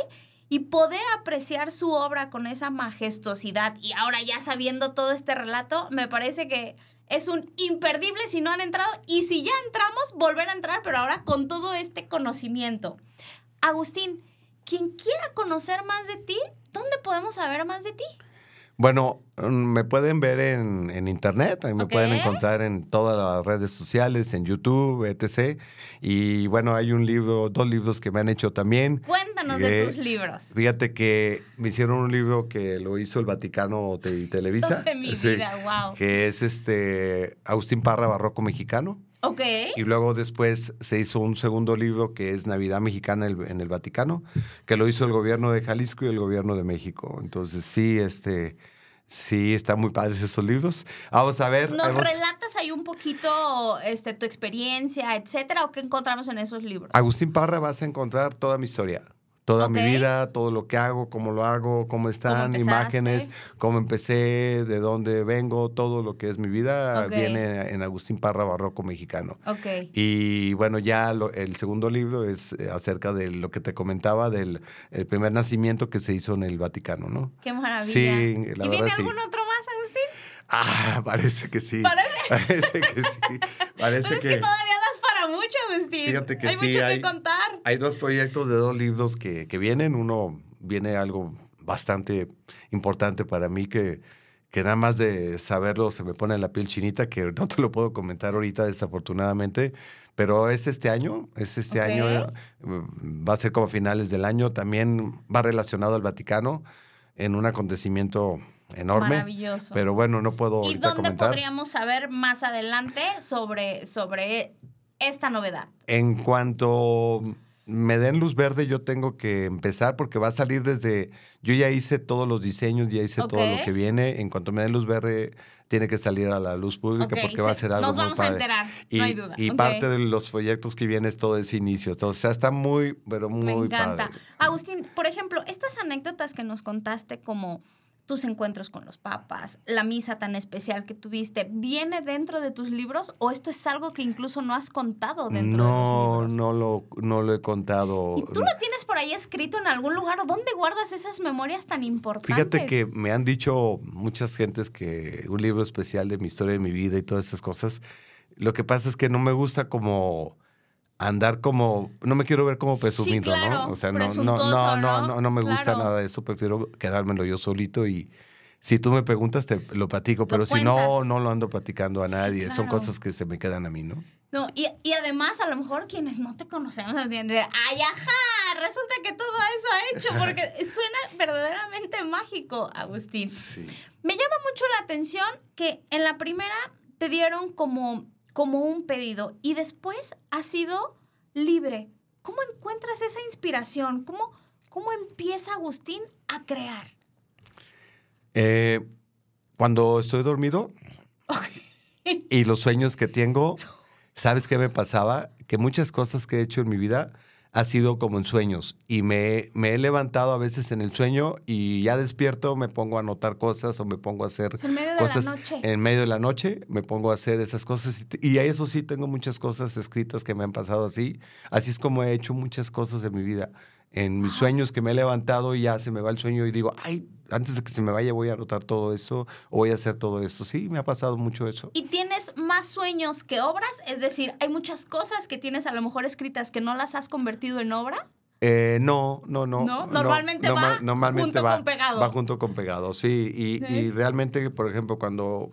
y poder apreciar su obra con esa majestuosidad y ahora ya sabiendo todo este relato, me parece que es un imperdible si no han entrado y si ya entramos, volver a entrar, pero ahora con todo este conocimiento. Agustín, quien quiera conocer más de ti, ¿dónde podemos saber más de ti? Bueno, mm, me pueden ver en, en internet, me pueden encontrar en todas las redes sociales, en YouTube, etc. Y bueno, hay un libro, dos libros que me han hecho también. Cuéntanos de tus libros. Fíjate que me hicieron un libro que lo hizo el Vaticano y Televisa. De mi Sí, vida, wow. Que es este Agustín Parra Barroco Mexicano. Ok. Y luego después se hizo un segundo libro que es Navidad Mexicana en el Vaticano, que lo hizo el gobierno de Jalisco y el gobierno de México. Entonces sí, este, Sí, están muy padres esos libros. Vamos a ver. ¿Nos relatas ahí un poquito este, tu experiencia, etcétera, o qué encontramos en esos libros? Agustín Parra vas a encontrar toda mi historia. Toda mi vida, todo lo que hago, cómo lo hago, cómo están, imágenes, cómo empecé, de dónde vengo, todo lo que es mi vida viene en Agustín Parra Barroco Mexicano. Ok. Y bueno, ya lo- el segundo libro es eh, acerca de lo que te comentaba del el primer nacimiento que se hizo en el Vaticano, ¿no? Qué maravilla. Sí, la ¿Y viene sí. algún otro más, Agustín? Ah, parece que sí. Parece. Parece que sí. Parece Pero es que que todavía mucho, Agustín. Fíjate que hay sí, mucho hay- que contar. hay dos proyectos de dos libros que, que vienen. Uno viene algo bastante importante para mí que, que nada más de saberlo se me pone la piel chinita, que no te lo puedo comentar ahorita desafortunadamente, pero es este año, es este año, va a ser como finales del año, también va relacionado al Vaticano en un acontecimiento enorme. Maravilloso. Pero bueno, no puedo ¿Y dónde comentar. podríamos saber más adelante sobre, sobre esta novedad? En cuanto me den luz verde, yo tengo que empezar porque va a salir desde. Yo ya hice todos los diseños, ya hice todo Ok. lo que viene. En cuanto me den luz verde, tiene que salir a la luz pública porque va a ser algo Nos muy vamos a enterar, Y, no hay duda. y parte de los proyectos que viene es todo ese inicio. O sea, está muy, pero muy Me encanta. padre. Agustín, por ejemplo, estas anécdotas que nos contaste como tus encuentros con los papas, la misa tan especial que tuviste, ¿viene dentro de tus libros o esto es algo que incluso no has contado dentro de No, los libros? no lo, no lo he contado. ¿Y tú lo tienes por ahí escrito en algún lugar? ¿O ¿Dónde guardas esas memorias tan importantes? Fíjate que me han dicho muchas gentes que un libro especial de mi historia de mi vida y todas estas cosas. Lo que pasa es que no me gusta como andar como, no me quiero ver como Sí, presumido, claro, ¿no? O sea, no, no, no, no, ¿no? me gusta Claro. nada de eso, prefiero quedármelo yo solito y si tú me preguntas te lo platico, Lo pero si no, cuentas. no lo ando platicando a Sí, nadie, son cosas que se me quedan a mí, ¿no? No, y, y además, a lo mejor quienes no te conocemos entienden, ¡ay, ajá! Resulta que todo eso ha hecho, porque suena verdaderamente mágico, Agustín. Sí. Me llama mucho la atención que en la primera te dieron como, como un pedido y después has sido libre. ¿Cómo encuentras esa inspiración? ¿Cómo, cómo empieza Agustín a crear? Eh, cuando estoy dormido y los sueños que tengo, ¿sabes qué me pasaba? Que muchas cosas que he hecho en mi vida ha sido como en sueños y me, me he levantado a veces en el sueño y ya despierto, me pongo a anotar cosas o me pongo a hacer en medio de cosas la noche. en medio de la noche, me pongo a hacer esas cosas y, y a eso sí tengo muchas cosas escritas que me han pasado así. Así es como he hecho muchas cosas de mi vida. En mis sueños que me he levantado y ya se me va el sueño y digo, ay, antes de que se me vaya voy a anotar todo esto o voy a hacer todo esto. Sí, me ha pasado mucho eso. ¿Y tienes más sueños que obras? Es decir, hay muchas cosas que tienes a lo mejor escritas que no las has convertido en obra. Eh, no, no, no. ¿No? Normalmente va junto va, con pegado. Va junto con pegado, sí. Y, Sí. y realmente, por ejemplo, cuando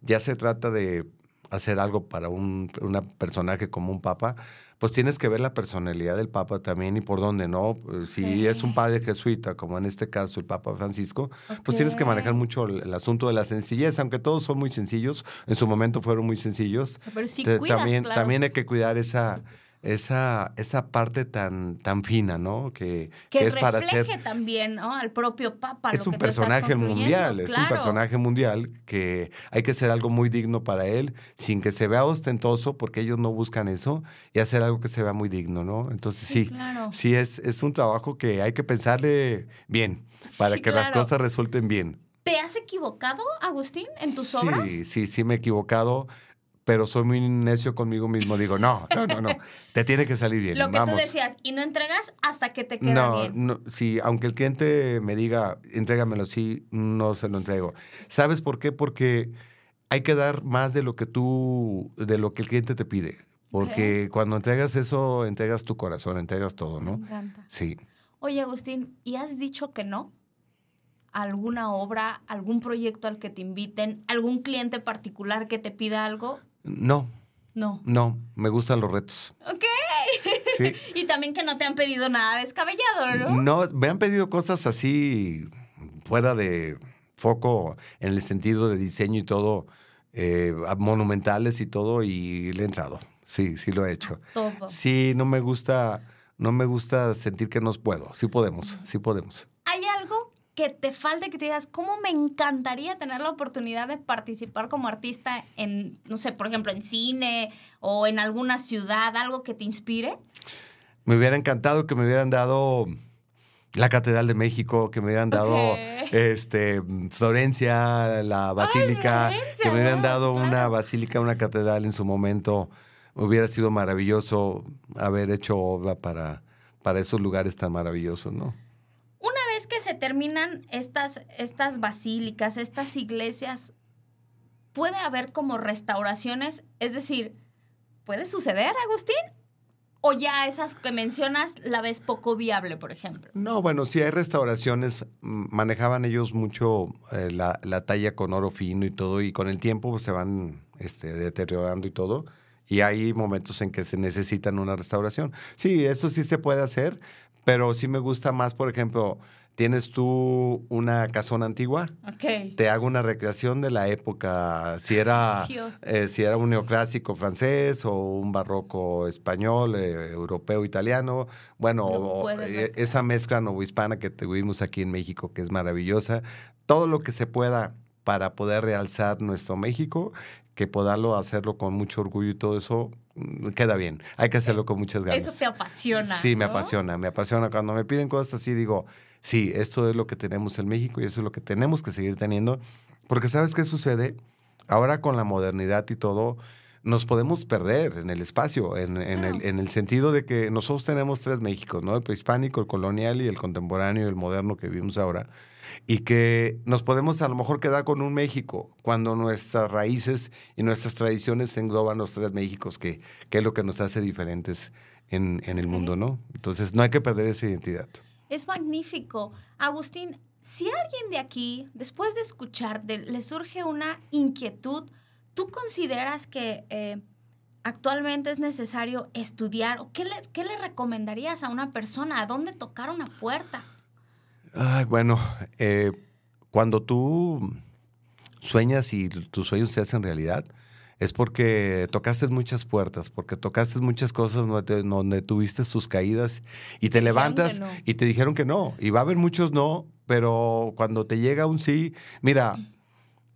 ya se trata de hacer algo para un una personaje como un papa, pues tienes que ver la personalidad del papa también y por dónde, ¿no? Eh, Si es un padre jesuita, como en este caso el papa Francisco, pues tienes que manejar mucho el, el asunto de la sencillez, aunque todos son muy sencillos, en su momento fueron muy sencillos. O sea, pero sí Te- cuidas, también, claro. también hay que cuidar esa, esa, esa parte tan, tan fina, ¿no? Que, que, que es para refleje ser... también ¿no? al propio Papa. Es lo un que personaje mundial, es un personaje mundial que hay que hacer algo muy digno para él, sin que se vea ostentoso, porque ellos no buscan eso, y hacer algo que se vea muy digno, ¿no? Entonces sí, sí, claro. es, es un trabajo que hay que pensarle bien, para Sí, que las cosas resulten bien. ¿Te has equivocado, Agustín, en tus sí, obras? Sí, sí, me he equivocado, pero soy muy necio conmigo mismo. Digo, no, no, no, no, te tiene que salir bien. Lo que vamos. tú decías, y no entregas hasta que te queda No, bien. no, sí, aunque el cliente me diga, entrégamelo así, no se lo entrego. ¿Sabes por qué? Porque hay que dar más de lo que tú, de lo que el cliente te pide. Porque cuando entregas eso, entregas tu corazón, entregas todo, Me ¿no? encanta. Sí. Oye, Agustín, ¿y has dicho que no? ¿Alguna obra, algún proyecto al que te inviten, algún cliente particular que te pida algo? No, No. no, me gustan los retos. Ok. Sí. Y también que no te han pedido nada descabellado, ¿no? No, me han pedido cosas así fuera de foco en el sentido de diseño y todo, eh, monumentales y todo, y le he entrado. Sí, sí lo he hecho. Todo. Sí, no me gusta, no me gusta sentir que no puedo. Sí podemos, sí podemos. ¿Hay algo que te falte que te digas, ¿cómo me encantaría tener la oportunidad de participar como artista en, no sé, por ejemplo, en cine o en alguna ciudad, algo que te inspire? Me hubiera encantado que me hubieran dado la Catedral de México, que me hubieran dado este Florencia, la Basílica, que me hubieran dado una basílica, una catedral en su momento. Hubiera sido maravilloso haber hecho obra para, para esos lugares tan maravillosos, ¿no? Vez que se terminan estas, estas basílicas, estas iglesias, puede haber como restauraciones, es decir, ¿puede suceder, Agustín? ¿O ya esas que mencionas la ves poco viable, por ejemplo? No, bueno, si hay restauraciones, manejaban ellos mucho eh, la, la, talla con oro fino y todo, y con el tiempo pues, se van este, deteriorando y todo. Y hay momentos en que se necesitan una restauración. Sí, eso sí se puede hacer, pero sí me gusta más, por ejemplo, tienes tú una casona antigua, okay. te hago una recreación de la época, si era, eh, si era un neoclásico francés o un barroco español, eh, europeo, italiano, bueno, eh, esa mezcla novohispana que tuvimos aquí en México, que es maravillosa, todo lo que se pueda para poder realzar nuestro México, que poderlo hacerlo con mucho orgullo y todo eso, mm, queda bien. Hay que hacerlo con muchas ganas. Eso te apasiona. Sí, me apasiona, me apasiona. Cuando me piden cosas así, digo, sí, esto es lo que tenemos en México y eso es lo que tenemos que seguir teniendo. Porque ¿sabes qué sucede? Ahora con la modernidad y todo, nos podemos perder en el espacio, en, el, en, el, sentido de que nosotros tenemos tres Méxicos, ¿no? El prehispánico, el colonial y el contemporáneo, el moderno que vivimos ahora. Y que nos podemos a lo mejor quedar con un México cuando nuestras raíces y nuestras tradiciones engloban los tres Méxicos, que, que es lo que nos hace diferentes en, en el mundo, ¿no? Entonces no hay que perder esa identidad. Es magnífico. Agustín, si alguien de aquí, después de escucharte, le surge una inquietud, ¿tú consideras que eh, actualmente es necesario estudiar o qué le, qué le, recomendarías a una persona? ¿A dónde tocar una puerta? Ay, bueno, eh, cuando tú sueñas y tus sueños se hacen realidad, es porque tocaste muchas puertas, porque tocaste muchas cosas donde, tuviste tus caídas y te levantas y te dijeron que no. Y va a haber muchos no, pero cuando te llega un sí, mira,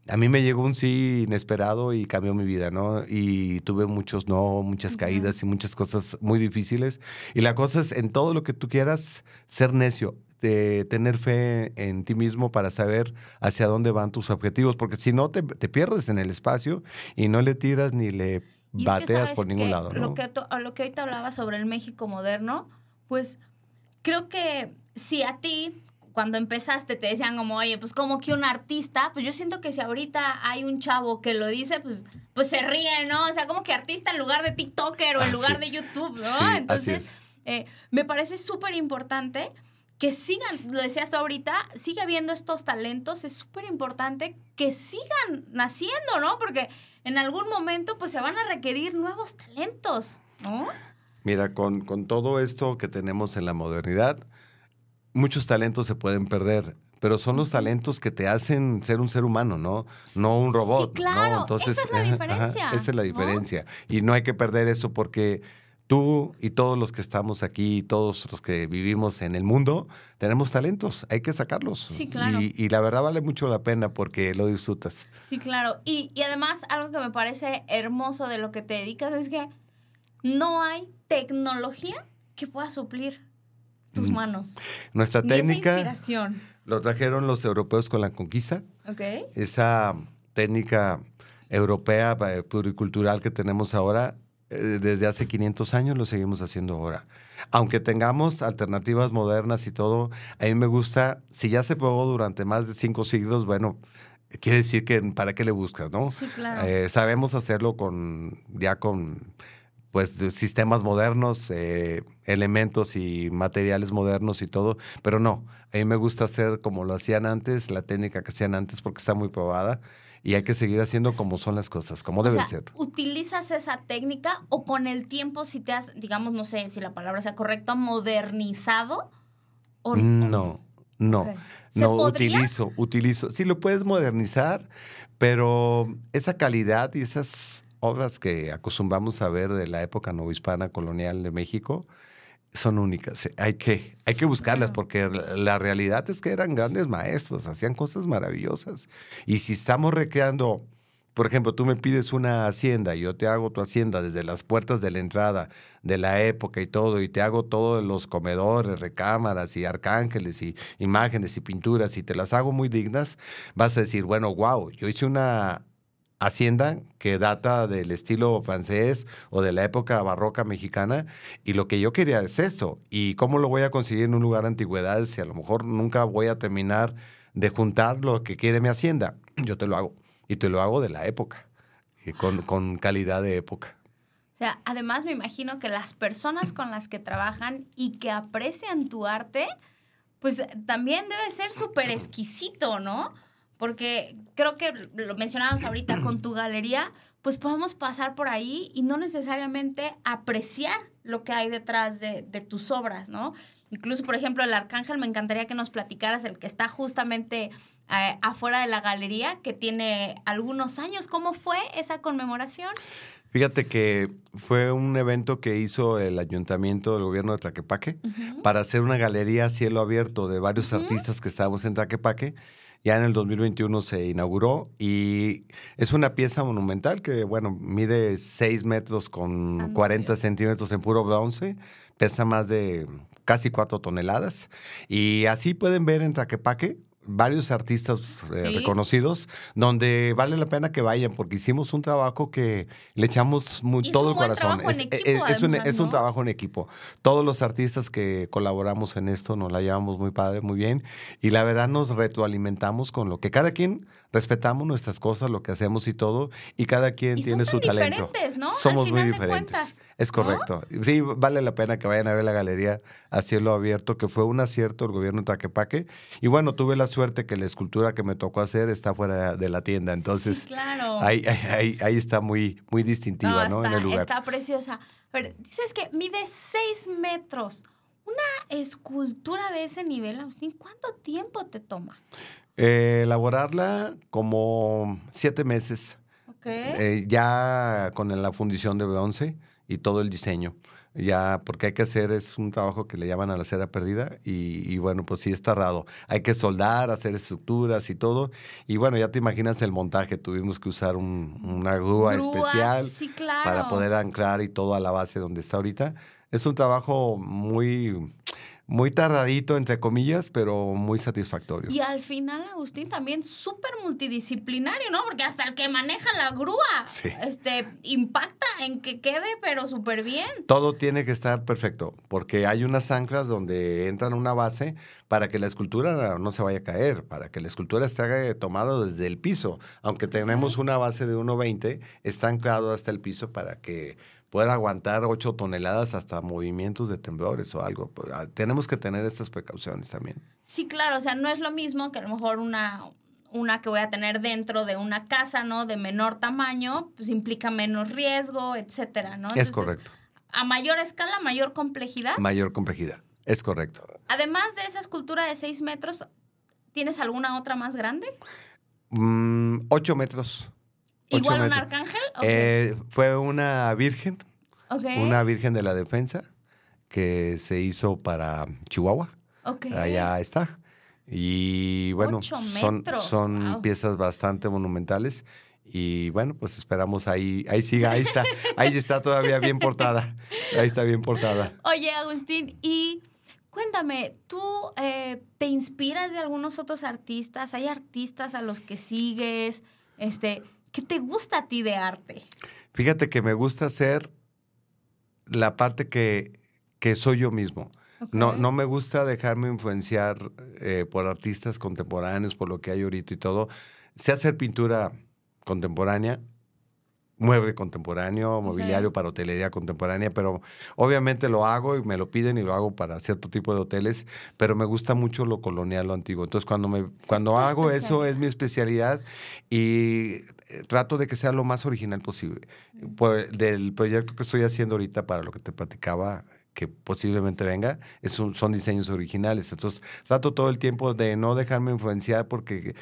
a mí me llegó un sí inesperado y cambió mi vida, ¿no? Y tuve muchos no, muchas caídas y muchas cosas muy difíciles. Y la cosa es, en todo lo que tú quieras, ser necio de tener fe en ti mismo para saber hacia dónde van tus objetivos, porque si no te, pierdes en el espacio y no le tiras ni le bateas por ningún lado. Lo, que, lo que ahorita hablaba sobre el México moderno, pues creo que si a ti cuando empezaste te decían como, oye, pues como que un artista, pues yo siento que si ahorita hay un chavo que lo dice, pues, pues se ríe, ¿no? O sea, como que artista en lugar de TikToker o en lugar de YouTube, ¿no? Entonces, eh, me parece súper importante que sigan, lo decías ahorita, sigue habiendo estos talentos, es súper importante que sigan naciendo, ¿no? Porque en algún momento pues se van a requerir nuevos talentos, ¿no? Mira, con, con todo esto que tenemos en la modernidad, muchos talentos se pueden perder pero son los talentos que te hacen ser un ser humano, ¿no? No un robot. Sí, claro. Entonces, esa es la diferencia. esa es la diferencia. Y no hay que perder eso porque tú y todos los que estamos aquí, todos los que vivimos en el mundo, tenemos talentos, hay que sacarlos. Sí, claro. Y, la verdad vale mucho la pena porque lo disfrutas. Sí, claro. Y, además, algo que me parece hermoso de lo que te dedicas es que no hay tecnología que pueda suplir tus mm. manos. Nuestra técnica. Esa inspiración. Lo trajeron los europeos con la conquista. Ok. Esa técnica europea eh, pluricultural que tenemos ahora desde hace 500 años, lo seguimos haciendo ahora. Aunque tengamos alternativas modernas y todo, a mí me gusta, si ya se probó durante más de cinco siglos, bueno, quiere decir que para qué le buscas, ¿no? Sí, claro. Eh, sabemos hacerlo con, ya con, pues, sistemas modernos, eh, elementos y materiales modernos y todo, pero no, a mí me gusta hacer como lo hacían antes, la técnica que hacían antes porque está muy probada y hay que seguir haciendo como son las cosas, como debe ser. ¿Utilizas esa técnica o con el tiempo si te has, digamos, no sé si la palabra sea correcta, modernizado? O... No, no. No, utilizo, utilizo. Sí, lo puedes modernizar, pero esa calidad y esas obras que acostumbramos a ver de la época novohispana colonial de México, son únicas. eh, Hay que, hay que buscarlas porque la- la realidad es que eran grandes maestros, hacían cosas maravillosas. Y si estamos recreando, por ejemplo, tú me pides una hacienda y yo te hago tu hacienda desde las puertas de la entrada de la época y todo, y te hago todos los comedores, recámaras y arcángeles y imágenes y pinturas y te las hago muy dignas, vas a decir, bueno, wow, yo hice una hacienda que data del estilo francés o de la época barroca mexicana y lo que yo quería es esto y cómo lo voy a conseguir en un lugar de antigüedades si a lo mejor nunca voy a terminar de juntar lo que quiere mi hacienda yo te lo hago y te lo hago de la época y con, con calidad de época O sea, además me imagino que las personas con las que trabajan y que aprecian tu arte, pues también debe ser súper exquisito, ¿no? Porque creo que lo mencionábamos ahorita con tu galería, pues podemos pasar por ahí y no necesariamente apreciar lo que hay detrás de, de tus obras, ¿no? Incluso, por ejemplo, el Arcángel, me encantaría que nos platicaras el que está justamente eh, afuera de la galería, que tiene algunos años. ¿Cómo fue esa conmemoración? Fíjate que fue un evento que hizo el ayuntamiento del gobierno de Tlaquepaque para hacer una galería a cielo abierto de varios artistas que estábamos en Tlaquepaque. Ya en el 2021 se inauguró y es una pieza monumental que, bueno, mide 6 metros con Santo 40 Dios. centímetros en puro bronce, pesa más de casi 4 toneladas. Y así pueden ver en Tlaquepaque varios artistas eh, Sí. reconocidos donde vale la pena que vayan porque hicimos un trabajo que le echamos muy, todo el corazón. Es, equipo, es- es un, además, es un ¿no? trabajo en equipo. Todos los artistas que colaboramos en esto nos la llevamos muy padre, muy bien. Y la verdad nos retroalimentamos con lo que cada quien respetamos nuestras cosas, lo que hacemos y todo. Y cada quien Y son tiene tan su talento. diferentes, ¿no? Al Somos muy final de diferentes. cuentas, es ¿no? correcto. Sí, vale la pena que vayan a ver la galería a cielo abierto, que fue un acierto el gobierno de Taquepaque. Y bueno, tuve la suerte que la escultura que me tocó hacer está fuera de la tienda. Entonces, sí, claro. ahí, ahí, ahí- está muy, muy distintiva, ¿no? está, en el lugar. está preciosa. Pero dices que mide 6 metros. Una escultura de ese nivel, Agustín, ¿cuánto tiempo te toma? Eh, elaborarla como siete meses, ¿Ok? eh, ya con la fundición de bronce y todo el diseño. Ya, porque hay que hacer, es un trabajo que le llaman a la cera perdida y, y bueno, pues sí es tardado. Hay que soldar, hacer estructuras y todo. Y bueno, ya te imaginas el montaje, tuvimos que usar un- una grúa, Grúas, especial sí, claro. para poder anclar y todo a la base donde está ahorita. Es un trabajo muy, muy tardadito, entre comillas, pero muy satisfactorio. Y al final, Agustín, también súper multidisciplinario, ¿no? Porque hasta el que maneja la grúa Sí. este, impacta en que quede, pero súper bien. Todo tiene que estar perfecto, porque hay unas anclas donde entran una base para que la escultura no se vaya a caer, para que la escultura esté tomada desde el piso. Aunque tenemos una base de 1,20, está anclado hasta el piso para que pueda aguantar 8 toneladas hasta movimientos de temblores o algo. Pues, ah, Tenemos que tener estas precauciones también. Sí, claro, o sea, no es lo mismo que a lo mejor una, una que voy a tener dentro de una casa, ¿no? De menor tamaño, pues implica menos riesgo, etcétera, ¿no? es correcto. A mayor escala, mayor complejidad. Mayor complejidad. Es correcto. Además de esa escultura de 6 metros, ¿tienes alguna otra más grande? Mm, 8 metros. ¿Igual un arcángel? Eh, fue una virgen. Ok. una Virgen de la Defensa que se hizo para Chihuahua. Ok. Allá está. Y bueno, son, son wow. piezas bastante monumentales. Y bueno, pues esperamos ahí, ahí siga, ahí está, ahí está todavía bien portada, ahí está bien portada. Oye, Agustín, y cuéntame, ¿tú eh, te inspiras de algunos otros artistas? ¿Hay artistas a los que sigues? Este, ¿Qué te gusta a ti de arte? Fíjate que me gusta hacer la parte que, que soy yo mismo. No, no me gusta dejarme influenciar eh, por artistas contemporáneos, por lo que hay ahorita y todo. Sé hacer pintura contemporánea, mueble contemporáneo, mobiliario para hotelería contemporánea, pero obviamente lo hago y me lo piden y lo hago para cierto tipo de hoteles, pero me gusta mucho lo colonial, lo antiguo. Entonces cuando me cuando hago eso es mi especialidad y eh, trato de que sea lo más original posible. Por- del proyecto que estoy haciendo ahorita para lo que te platicaba que posiblemente venga, es un- son diseños originales. Entonces, trato todo el tiempo de no dejarme influenciar porque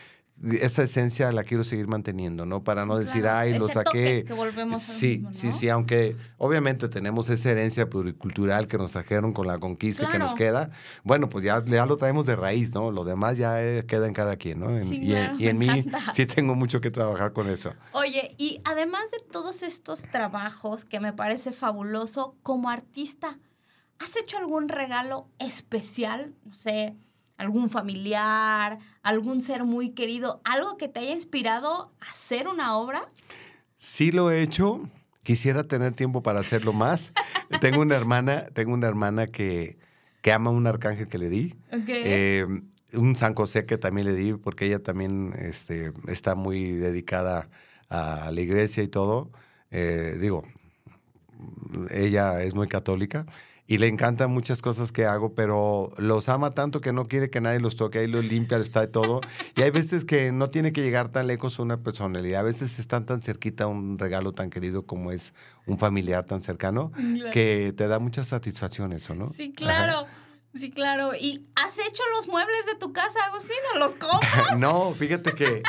esa esencia la quiero seguir manteniendo, ¿no? Para no decir, Claro, ay, lo saqué. que volvemos sí, mismo, ¿no? sí, sí, aunque obviamente tenemos esa herencia pluricultural que nos trajeron con la conquista que nos queda. Bueno, pues ya, ya lo traemos de raíz, ¿no? Lo demás ya eh, queda en cada quien, ¿no? En- y, en- y mí sí tengo mucho que trabajar con eso. Oye, y además de todos estos trabajos que me parece fabuloso, como artista, ¿has hecho algún regalo especial? No sé, algún familiar, algún ser muy querido, algo que te haya inspirado a hacer una obra? Sí lo he hecho. Quisiera tener tiempo para hacerlo más. tengo una hermana, tengo una hermana que, que ama un arcángel que le di. Eh, un San José que también le di, porque ella también este, está muy dedicada a la iglesia y todo. Eh, digo, ella es muy católica y le encantan muchas cosas que hago, pero los ama tanto que no quiere que nadie los toque, ahí los limpia, está de todo. Y hay veces que no tiene que llegar tan lejos una personalidad, a veces están tan cerquita un regalo tan querido como es un familiar tan cercano, que te da muchas satisfacciones, ¿o no? Sí, Ajá. Sí, claro. ¿Y has hecho los muebles de tu casa, Agustín? ¿O los compras? No, fíjate que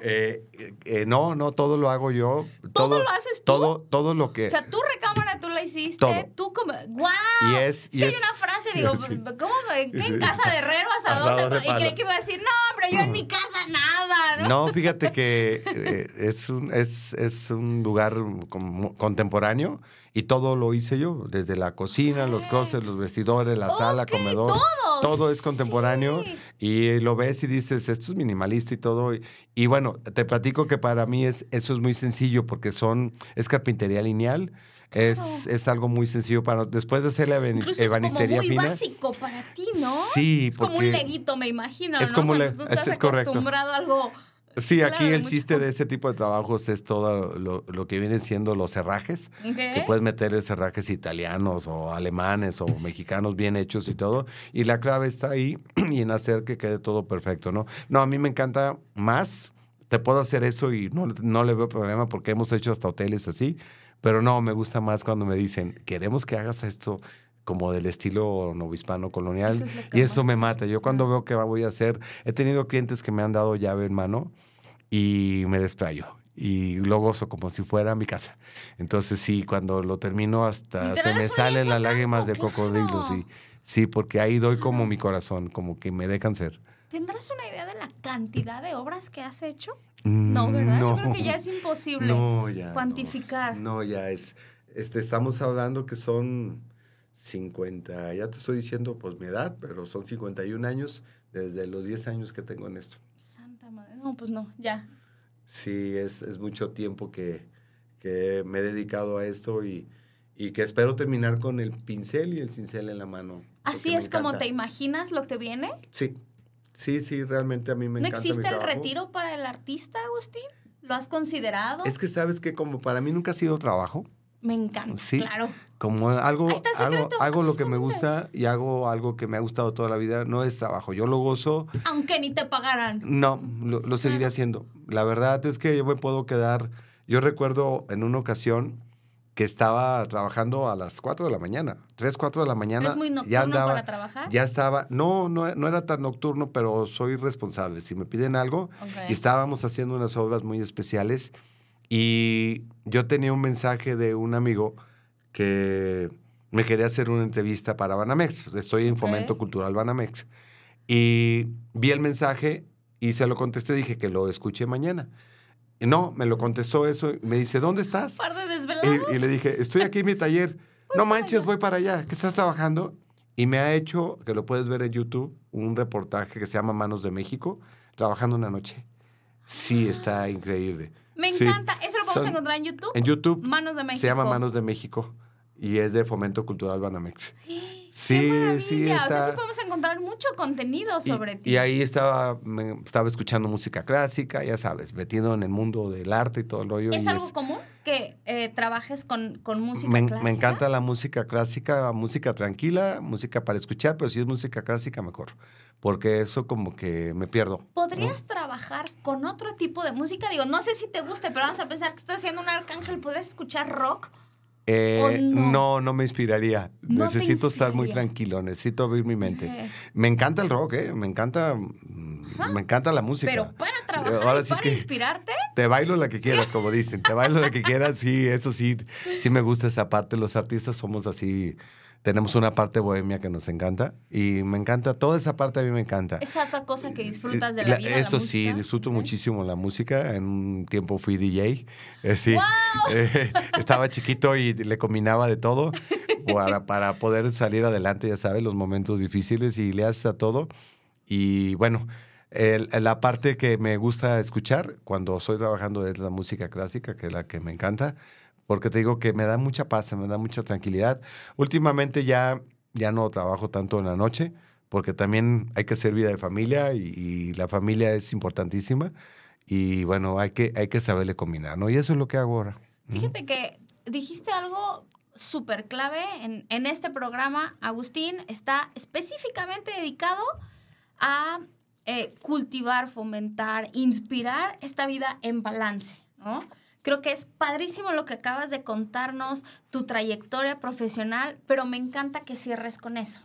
eh, eh, no, no, todo lo hago yo. ¿Todo lo haces tú? Todo, todo lo que. O sea, tu recámara tú la hiciste, Todo. tú como... ¡Guau! Y es- que y hay es- una frase, digo, Sí. ¿cómo? ¿Qué Sí. en casa de herrero, asador? Asador de y creí que iba a decir, no, hombre, yo en mi casa nada, ¿no? No, fíjate que eh, es, un, es, es un lugar como contemporáneo y todo lo hice yo, desde la cocina, los closets, los vestidores, la sala, comedor. todo. Todo es contemporáneo Sí. y lo ves y dices, esto es minimalista y todo. Y, y bueno, te platico que para mí es, eso es muy sencillo porque son, es carpintería lineal, es, es algo muy sencillo para, después de hacer la Incluso es como muy fina. básico para ti, ¿no? Sí, Es como un leguito, me imagino, Es ¿no? como le- tú estás es correcto. acostumbrado a algo... Sí, aquí el chiste de este tipo de trabajos es todo lo, lo que vienen siendo los cerrajes, ¿ok? que puedes meterle cerrajes italianos o alemanes o mexicanos bien hechos y todo. Y la clave está ahí y en hacer que quede todo perfecto, ¿no? No, a mí me encanta más. Te puedo hacer eso y no, no le veo problema porque hemos hecho hasta hoteles así. Pero no, me gusta más cuando me dicen, queremos que hagas esto como del estilo novohispano colonial. Eso es y eso me mata. Yo cuando veo que voy a hacer, he tenido clientes que me han dado llave en mano y me desplayo. Y lo gozo como si fuera mi casa. Entonces sí, cuando lo termino hasta se me salen las lágrimas de blanco, cocodrilo, claro. sí. Sí, porque ahí doy como mi corazón, como que me dejan ser. ¿Tendrás una idea de la cantidad de obras que has hecho? No, ¿verdad? Yo creo que ya es imposible No, ya. no. cuantificar. No, ya es. Este, estamos hablando que son 50, ya te estoy diciendo pues mi edad, pero son 51 años desde los 10 años que tengo en esto. Santa madre. No, pues no, ya. Sí, es, es mucho tiempo que, que me he dedicado a esto y, y que espero terminar con el pincel y el cincel en la mano. Así es como te imaginas lo que viene. Sí, sí, sí, realmente a mí me ¿No encanta mi existe el trabajo. retiro para el artista, Agustín? ¿Lo has considerado? Es que sabes que como para mí nunca ha sido trabajo, Me encanta, Sí. claro. como algo, hago, secreto, hago lo que me gusta y hago algo que me ha gustado toda la vida, no es trabajo, yo lo gozo, Aunque ni te pagaran. no, lo, lo seguiré haciendo. La verdad es que yo me puedo quedar, yo recuerdo en una ocasión que estaba trabajando a las 4 de la mañana, 3, 4 de la mañana. ¿Es muy ya nocturno andaba, para trabajar? Ya estaba, no, no, no era tan nocturno, pero soy responsable. Si me piden algo, y estábamos haciendo unas obras muy especiales y yo tenía un mensaje de un amigo que me quería hacer una entrevista para Banamex. Estoy en. Fomento Cultural Banamex. Y vi el mensaje y se lo contesté, dije que lo escuché mañana. Y no, me lo contestó eso, y me dice, ¿dónde estás? Par de desvelados. Y, y le dije, estoy aquí en mi taller. No manches, voy para allá. ¿Qué estás trabajando? Y me ha hecho, que lo puedes ver en YouTube, un reportaje que se llama Manos de México, trabajando una noche. Sí, está increíble. Me Sí. encanta. Eso lo vamos Son- a encontrar en YouTube. En YouTube Manos de México. se llama Manos de México y es de Fomento Cultural Banamex. Sí, sí, O sea, está. sí podemos encontrar mucho contenido Y- sobre ti. Y, ahí estaba, estaba escuchando música clásica, ya sabes, metido en el mundo del arte y todo el rollo. ¿Es y algo común que eh, trabajes con, con música me, clásica? me encanta la música clásica, música tranquila, música para escuchar, pero si es música clásica, mejor. Porque eso como que me pierdo. ¿Podrías trabajar con otro tipo de música? Digo, no sé si te guste, pero vamos a pensar que estás haciendo un arcángel. ¿Podrías escuchar rock? Eh, ¿O no? no? no, me inspiraría. No necesito estar muy tranquilo, necesito abrir mi mente. Eh, Me encanta el rock, ¿eh? Me encanta, mm, me encanta la música. Pero para trabajar trabajar ahora y sí para que inspirarte. te bailo la que quieras, como dicen. Te bailo la que quieras, sí, eso sí, sí me gusta esa parte. Los artistas somos así, tenemos una parte bohemia que nos encanta y me encanta, toda esa parte a mí me encanta. Esa otra cosa que disfrutas de la La- vida. la Eso sí, música. disfruto muchísimo la música. En un tiempo fui DJ. eh, sí. ¡Guau! Eh, estaba chiquito y le combinaba de todo para, para poder salir adelante, ya sabes, los momentos difíciles y le haces a todo. Y bueno, el- la parte que me gusta escuchar cuando estoy trabajando es la música clásica, que es la que me encanta, porque te digo que me da mucha paz, me da mucha tranquilidad. Últimamente ya, ya no trabajo tanto en la noche, porque también hay que ser vida de familia y, la familia es importantísima. Y bueno, hay que, hay que saberle combinar, ¿no? Y eso es lo que hago ahora. Fíjate que dijiste algo súper clave en, en este programa. Agustín está específicamente dedicado a eh, cultivar, fomentar, inspirar esta vida en balance, ¿no? Creo que es padrísimo lo que acabas de contarnos, tu trayectoria profesional, pero me encanta que cierres con eso.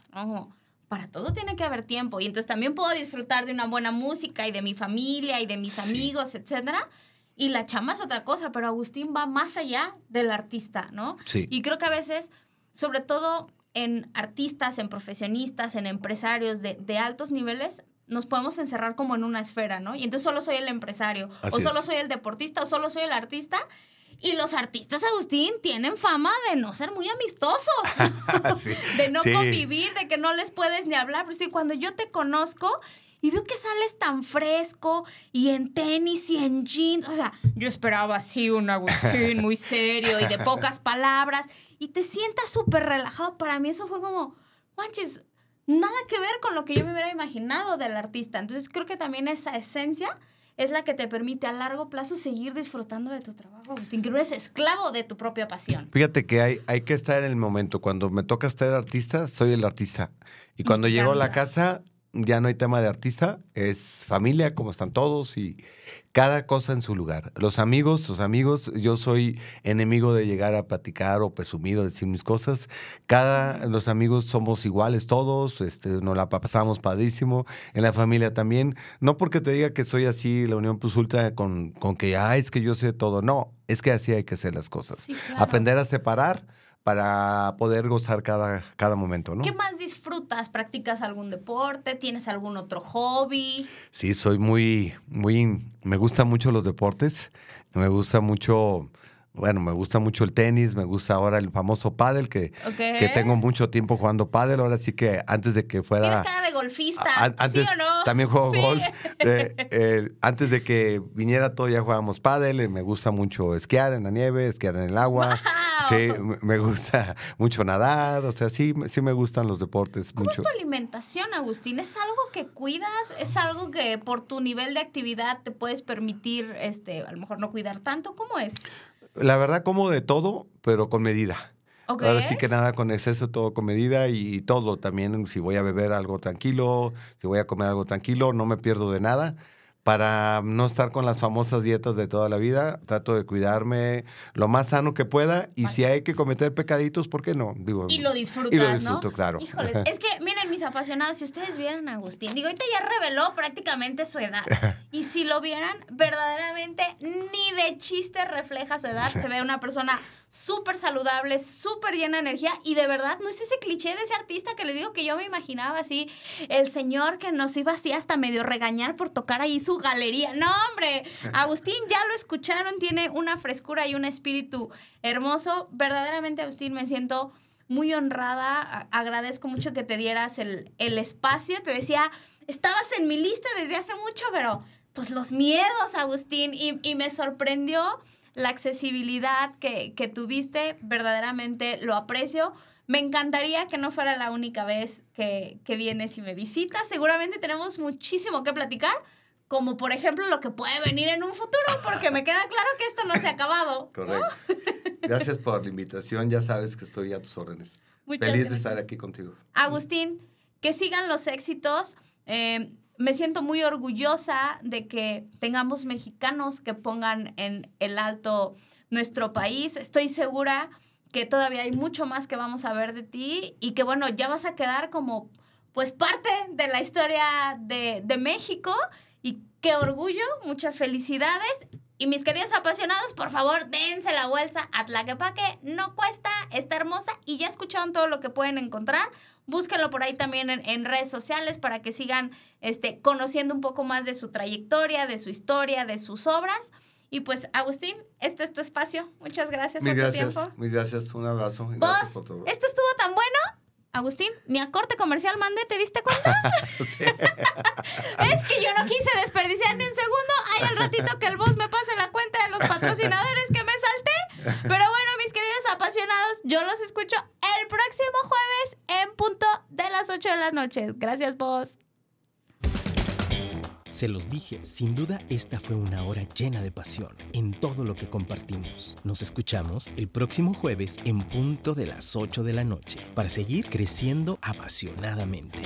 Para todo tiene que haber tiempo y entonces también puedo disfrutar de una buena música y de mi familia y de mis Sí. amigos, etcétera. Y la chama es otra cosa, pero Agustín va más allá del artista, ¿no? Sí. Y creo que a veces, sobre todo en artistas, en profesionistas, en empresarios de, de altos niveles, nos podemos encerrar como en una esfera, ¿no? Y entonces solo soy el empresario, Así o solo es. soy el deportista, o solo soy el artista. Y los artistas, Agustín, tienen fama de no ser muy amistosos, Sí, de no sí. convivir, de que no les puedes ni hablar. Pero sí, cuando yo te conozco y veo que sales tan fresco y en tenis y en jeans, o sea, yo esperaba así un Agustín muy serio y de pocas palabras y te sientas súper relajado. Para mí eso fue como, manches, nada que ver con lo que yo me hubiera imaginado del artista. Entonces creo que también esa esencia es la que te permite a largo plazo seguir disfrutando de tu trabajo, Agustín, que no eres esclavo de tu propia pasión. Fíjate que hay, hay que estar en el momento. Cuando me toca estar artista, soy el artista. Y cuando llego a la casa, ya no hay tema de artista, es familia, como están todos y cada cosa en su lugar. Los amigos, los amigos, yo soy enemigo de llegar a platicar o presumir o decir mis cosas. Cada, los amigos somos iguales todos, este, nos la pasamos padrísimo, en la familia también. No porque te diga que soy así, la unión plus ultra, con, con que, ah, es que yo sé todo. No, es que así hay que hacer las cosas. Sí, claro. Aprender a separar para poder gozar cada, cada momento, ¿no? ¿Qué más disfrutas? ¿Practicas algún deporte? ¿Tienes algún otro hobby? Sí, soy muy, muy, me gustan mucho los deportes, me gusta mucho, bueno, me gusta mucho el tenis, me gusta ahora el famoso pádel, que, que tengo mucho tiempo jugando pádel, ahora sí que antes de que fuera... Tienes cara de golfista, a- antes ¿sí o no? también juego Sí. golf. Eh, eh, antes de que viniera todo ya jugábamos pádel, eh, me gusta mucho esquiar en la nieve, esquiar en el agua. Sí, me- gusta mucho nadar, o sea, sí, me- sí me gustan los deportes ¿Cómo mucho. es tu alimentación, Agustín? ¿Es algo que cuidas? ¿Es algo que por tu nivel de actividad te puedes permitir, este, a lo mejor no cuidar tanto? ¿Cómo es? La verdad como de todo, pero con medida. Ok. Ahora sí que nada con exceso, todo con medida y, todo. También si voy a beber algo tranquilo, si voy a comer algo tranquilo, no me pierdo de nada. Para no estar con las famosas dietas de toda la vida, trato de cuidarme lo más sano que pueda y si hay que cometer pecaditos, ¿por qué no? Digo, Y lo disfrutas, Y lo ¿no? disfruto, claro. Híjole, es que miren mis apasionados, si ustedes vieran a Agustín, digo, ahorita ya reveló prácticamente su edad. Y si lo vieran, verdaderamente ni de chiste refleja su edad. Se ve una persona súper saludable, súper llena de energía y de verdad no es ese cliché de ese artista que les digo que yo me imaginaba así, el señor que nos iba así hasta medio regañar por tocar ahí su galería. No, hombre, Agustín ya lo escucharon, tiene una frescura y un espíritu hermoso. Verdaderamente, Agustín, me siento muy honrada. Agradezco mucho que te dieras el, el espacio. Te decía, estabas en mi lista desde hace mucho, pero pues los miedos, Agustín. Y, y me sorprendió la accesibilidad que, que tuviste. Verdaderamente lo aprecio. Me encantaría que no fuera la única vez que, que vienes y me visitas. Seguramente tenemos muchísimo que platicar, como por ejemplo lo que puede venir en un futuro, porque me queda claro que esto no se ha acabado. Correcto. Gracias por la invitación, ya sabes que estoy a tus órdenes. Muchas Feliz de estar aquí contigo. Agustín, que sigan los éxitos. Eh, me siento muy orgullosa de que tengamos mexicanos que pongan en el alto nuestro país. Estoy segura que todavía hay mucho más que vamos a ver de ti y que bueno, ya vas a quedar como pues parte de la historia de, de México y qué orgullo, muchas felicidades. Y mis queridos apasionados, por favor, dense la vuelta a Tlaquepaque. No cuesta, está hermosa y ya escucharon todo lo que pueden encontrar. Búsquenlo por ahí también en, redes sociales para que sigan este, conociendo un poco más de su trayectoria, de su historia, de sus obras. Y pues, Agustín, este es tu espacio. Muchas gracias por tu tiempo. Muy gracias, un abrazo. gracias por todo. ¿Esto estuvo tan bueno? Agustín, ni a corte comercial mandé, ¿te diste cuenta? es que yo no quise desperdiciar ni un segundo. Hay al ratito que el boss me pase la cuenta de los patrocinadores que me salté. Pero bueno, mis queridos apasionados, yo los escucho el próximo jueves en punto de las 8 de la noche. Gracias, boss. Se los dije, sin duda esta fue una hora llena de pasión en todo lo que compartimos. Nos escuchamos el próximo jueves en punto de las 8 de la noche para seguir creciendo apasionadamente.